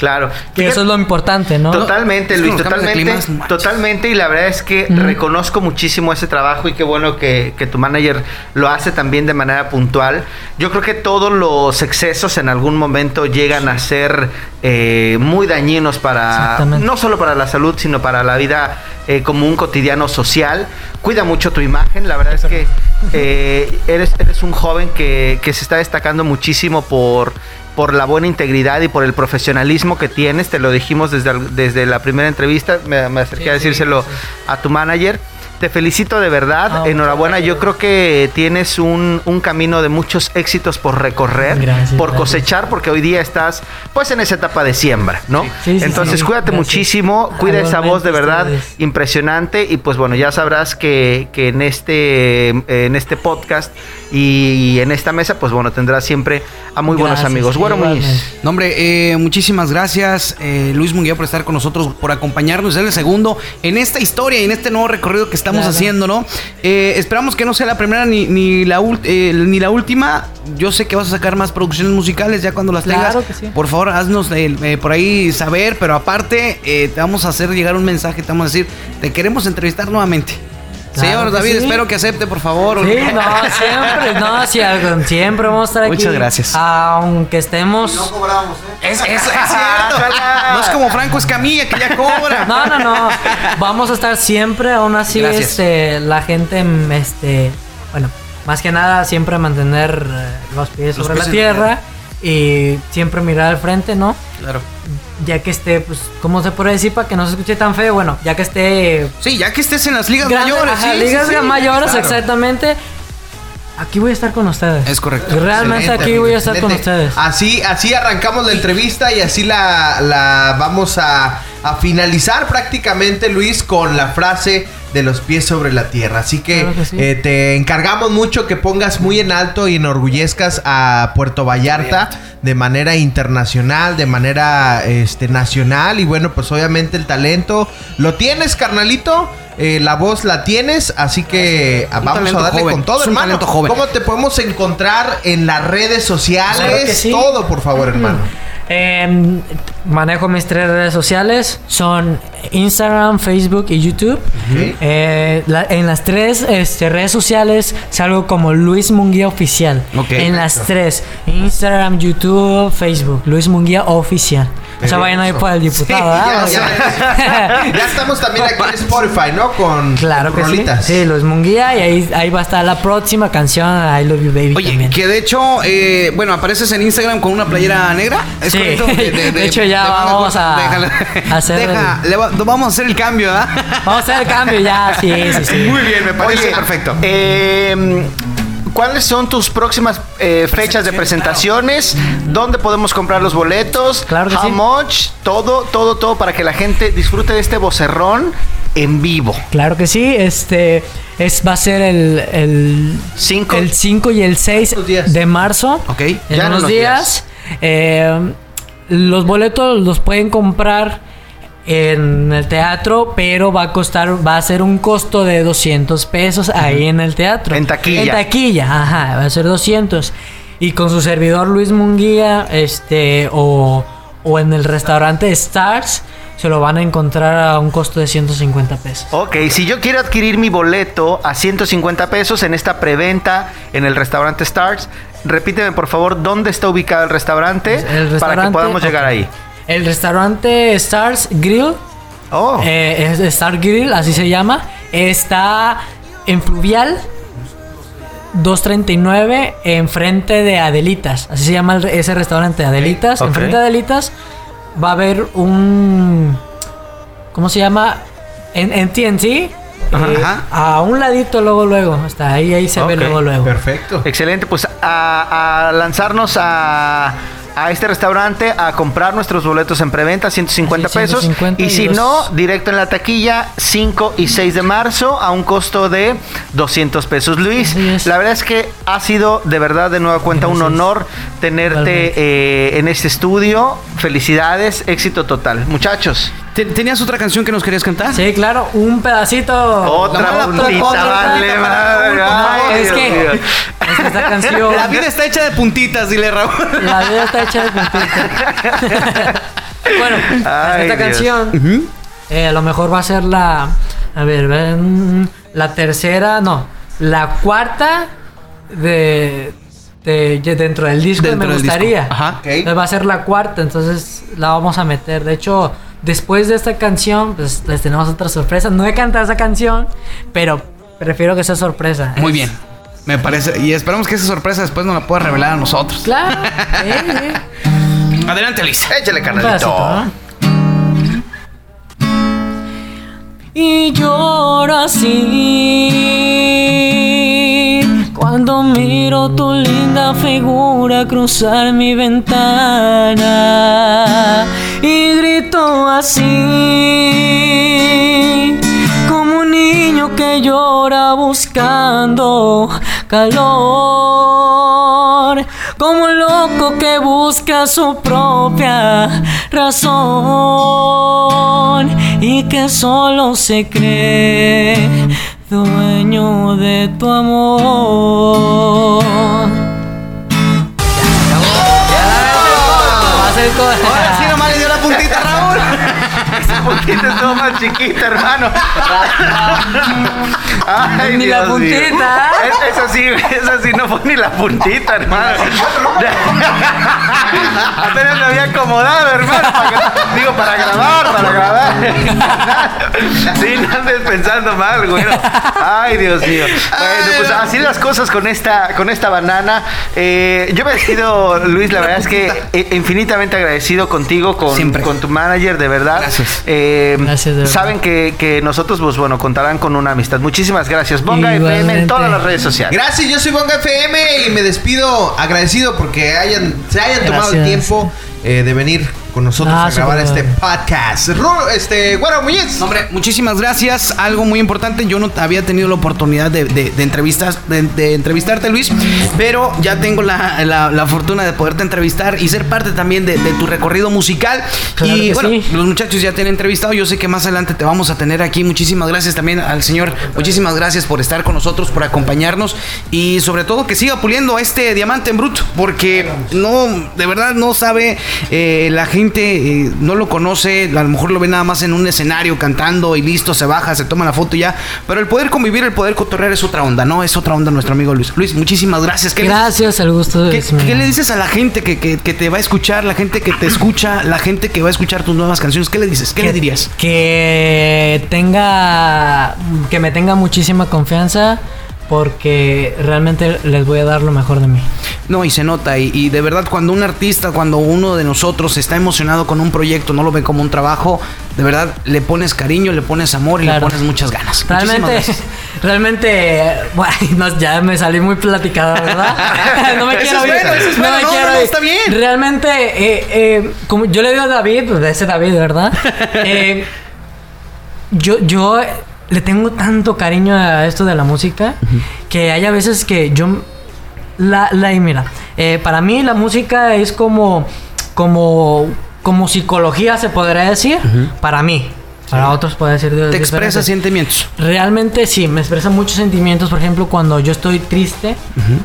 Claro. Que eso es lo importante, ¿no? Totalmente, Luis, totalmente. Totalmente, y la verdad es que reconozco muchísimo ese trabajo y qué bueno que, tu manager lo hace también de manera puntual. Yo creo que todos los excesos en algún momento llegan a ser eh, muy dañinos para, no solo para la salud, sino para la vida eh, como un cotidiano social. Cuida mucho tu imagen, la verdad es que eh, eres, eres un joven que, que se está destacando muchísimo por por la buena integridad y por el profesionalismo que tienes. Te lo dijimos desde, desde la primera entrevista, me, acerqué a decírselo a tu manager. Te felicito de verdad, ah, enhorabuena. Yo creo que tienes un, camino de muchos éxitos por recorrer, por cosechar, porque hoy día estás pues en esa etapa de siembra, ¿no? Entonces cuídate muchísimo, cuida esa voz de verdad impresionante y pues bueno, ya sabrás que, que en, este, en este podcast y en esta mesa pues bueno, tendrás siempre a muy buenos amigos. Bueno, Muñiz. No, hombre, eh, muchísimas gracias eh, Luis Munguía por estar con nosotros, por acompañarnos en el segundo en esta historia y en este nuevo recorrido que está estamos haciendo, ¿no? Eh, esperamos que no sea la primera ni, ni, la, eh, ni la última. Yo sé que vas a sacar más producciones musicales ya cuando las tengas. Claro que sí. Por favor, haznos eh, por ahí saber, pero aparte te vamos a hacer llegar un mensaje, te vamos a decir, te queremos entrevistar nuevamente. Señor David, espero que acepte, por favor. Sí, no, siempre, no, si algo, siempre vamos a estar aquí. Muchas gracias. Aunque estemos. no cobramos, ¿eh? Es, es, cierto. no es como Franco Escamilla que ya cobra. No, no, no. Vamos a estar siempre, aún así, este, la gente, este, bueno, más que nada, siempre mantener eh, los pies sobre la tierra y siempre mirar al frente, ¿no? Claro. Ya que esté, pues, ¿cómo se puede decir para que no se escuche tan feo? Bueno, ya que esté. Sí, ya que estés en las ligas mayores. Ajá, ligas mayores, exactamente. Aquí voy a estar con ustedes. Es correcto. Realmente aquí voy a estar con ustedes. Así, así arrancamos la entrevista y así la, la vamos a, a finalizar prácticamente, Luis, con la frase de los pies sobre la tierra. Así que, eh, te encargamos mucho que pongas muy en alto y enorgullezcas a Puerto Vallarta de manera internacional, de manera este, nacional. Y bueno, pues obviamente el talento lo tienes, carnalito. Eh, la voz la tienes, así que vamos a darle con todo, hermano. ¿Cómo te podemos encontrar en las redes sociales? Todo, por favor, hermano. Em, manejo mis tres redes sociales, son Instagram, Facebook y YouTube. Eh, en las tres este, redes sociales salgo como Luis Munguía Oficial. En las tres, Instagram, YouTube, Facebook, Luis Munguía Oficial. O sea, vayan ahí por el diputado. ya, estamos también aquí en Spotify, ¿no? Con, claro que sí. Sí, Luis Munguía y ahí, ahí va a estar la próxima canción, I Love You Baby. Oye, que de hecho, eh, bueno, apareces en Instagram con una playera negra. ¿Es sí. De, hecho, ya vamos a, hacer. vamos a hacer el cambio, ¿ah? Vamos a hacer el cambio ya, sí, sí, sí. Muy bien, me parece perfecto. Eh ¿Cuáles son tus próximas eh, fechas de presentaciones? ¿Dónde podemos comprar los boletos? Claro How much? Todo, todo, todo para que la gente disfrute de este vocerrón en vivo. Claro que sí. Este es, va a ser el 5 el, cinco y el 6 de marzo. Ok. En ya unos días. Eh, los boletos los pueden comprar en el teatro, pero va a costar, va a ser un costo de 200 pesos ahí en el teatro. En taquilla. En taquilla, ajá, va a ser 200. Y con su servidor Luis Munguía, este, o, o en el restaurante Stars, se lo van a encontrar a un costo de 150 pesos. Ok, si yo quiero adquirir mi boleto a 150 pesos en esta preventa en el restaurante Stars, repíteme por favor dónde está ubicado el restaurante, para que podamos llegar ahí. El restaurante Stars Grill. Oh. Eh, es Star Grill, así se llama. Está en Fluvial 239, enfrente de Adelitas. Así se llama ese restaurante, Adelitas. Enfrente de Adelitas va a haber un. ¿Cómo se llama? En, en TNT. Eh, a un ladito luego luego. Hasta ahí ahí se ve luego luego. Perfecto. Excelente. Pues a lanzarnos a a este restaurante a comprar nuestros boletos en preventa, 150 pesos. y, si no, directo en la taquilla, 5 y 6 de marzo, a un costo de 200 pesos. Luis, la verdad es que ha sido de verdad de nueva cuenta un honor tenerte eh, en este estudio. Felicidades, éxito total. Muchachos. ¿Tenías otra canción que nos querías cantar? Sí, claro, un pedacito. Otra puntita, vale, madre. es que esta canción. La vida está hecha de puntitas, dile Raúl. La vida está hecha de puntitas. bueno, esta canción eh, a lo mejor va a ser la. A ver, ven, la tercera, no, la cuarta de, de, dentro del disco me gustaría. Ajá. Va a ser la cuarta, entonces la vamos a meter. De hecho, Después de esta canción, pues les tenemos otra sorpresa. No he cantado esa canción, pero prefiero que sea sorpresa. Muy bien. Me parece. Y esperamos que esa sorpresa después nos la pueda revelar a nosotros. Claro. Adelante, Liz. Échale, carnalito. Y lloro así cuando miro tu linda figura cruzar mi ventana y grito así como un niño que llora buscando calor, como un loco que busca su propia razón y que solo se cree dueño de tu amor. Puntita estuvo más chiquita, hermano. Ay, Ni la Dios puntita. Es- Esa sí, esa sí no fue ni la puntita, hermano. Apenas me había acomodado, hermano. para digo, para grabar, para grabar. Sí, no andes pensando mal, güey. Ay, Dios mío. Bueno, pues así las cosas con esta, con esta banana. Eh, yo me despido, Luis, la verdad es que eh, infinitamente agradecido contigo, con, Siempre. con tu manager, de verdad. Gracias. Eh, Gracias, de verdad. Saben que, que nosotros, pues bueno, contarán con una amistad. Muchísimas gracias. Bonga FM en todas las redes sociales. Gracias, yo soy Bonga FM y me despido agradecido porque hayan, se hayan tomado el tiempo eh, de venir con nosotros Ah, a grabar este podcast. Este, bueno, Muñiz. Hombre, muchísimas gracias. Algo muy importante, yo no había tenido la oportunidad de, de- de entrevistas, de, de entrevistarte, Luis, pero ya tengo la, la- la fortuna de poderte entrevistar y ser parte también de, de tu recorrido musical. Claro y bueno, sí. los muchachos ya te han entrevistado, yo sé que más adelante te vamos a tener aquí. Muchísimas gracias también al señor, muchísimas gracias por estar con nosotros, por acompañarnos y sobre todo que siga puliendo a este diamante en bruto, porque no, de verdad no sabe eh, la gente, eh, no lo conoce, a lo mejor lo ve nada más en un escenario cantando y listo, se baja, se toma la foto y ya, pero el poder convivir, el poder cotorrear es otra onda, ¿no? Es otra onda nuestro amigo Luis. Luis, muchísimas gracias. ¿Qué le- Gracias, el gusto ¿Qué, es mío. qué le dices a la gente que, que- que te va a escuchar, la gente que te escucha, la gente que va a escuchar tus nuevas canciones? ¿Qué le dices? ¿Qué le dirías? Que tenga. Que me tenga muchísima confianza. Porque realmente les voy a dar lo mejor de mí. No, y se nota, y, y de verdad cuando un artista, cuando uno de nosotros está emocionado con un proyecto, no lo ve como un trabajo, de verdad le pones cariño, le pones amor y le pones muchas ganas. Realmente, realmente, bueno, no, ya me salí muy platicada, ¿verdad? no me quiero ir. bueno, no me no, quiero no, está bien. Realmente, eh, eh, como yo le digo a David, pues, ese David, ¿verdad? Eh, yo, yo le tengo tanto cariño a esto de la música que hay a veces que yo la, la mira, eh, para mí la música es como, como, como psicología se podría decir, para mí. Para otros puede ser de Te expresa sentimientos. Realmente sí, me expresa muchos sentimientos. Por ejemplo, cuando yo estoy triste,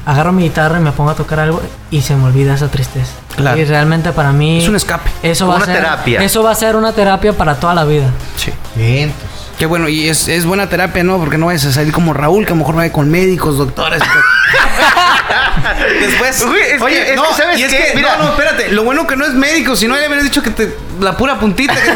agarro mi guitarra y me pongo a tocar algo y se me olvida esa tristeza. Claro. Y realmente para mí Es un escape. Eso va Una a ser terapia. Eso va a ser una terapia para toda la vida. Sí. Bien. Qué bueno, y es, es buena terapia, ¿no? Porque no vayas a salir como Raúl, que a lo mejor vaya con médicos, doctores. Después, Uy, es que- oye, es no, que, ¿sabes y es qué? que, Mira. no, no, espérate, lo bueno que no es médico, si no le hubieras dicho que te, la pura puntita. que-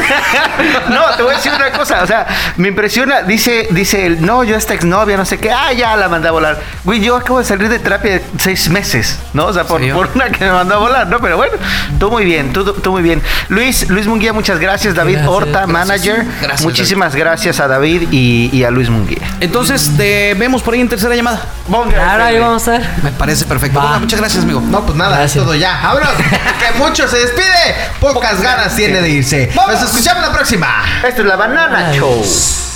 No, te voy a decir una cosa, o sea, me impresiona, dice, dice él, no, yo esta exnovia, no sé qué, ah, ya la mandé a volar. Güey, yo acabo de salir de terapia de seis meses, ¿no? O sea, por, una que me mandó a volar, ¿no? Pero bueno, tú muy bien, tú, tú muy bien. Luis, Luis Munguía, muchas gracias. David Gracias, Horta, gracias. manager. Gracias, Muchísimas gracias a David y, y a Luis Munguía. Entonces, te vemos por ahí en tercera llamada. Claro, ahí vamos a estar. Me parece perfecto. Bueno, muchas gracias, amigo. No, pues nada, Gracias. es todo ya. Vámonos. que mucho se despide. Pocas ganas tiene de irse. Nos escuchamos la próxima. Esto es la Banana. Show.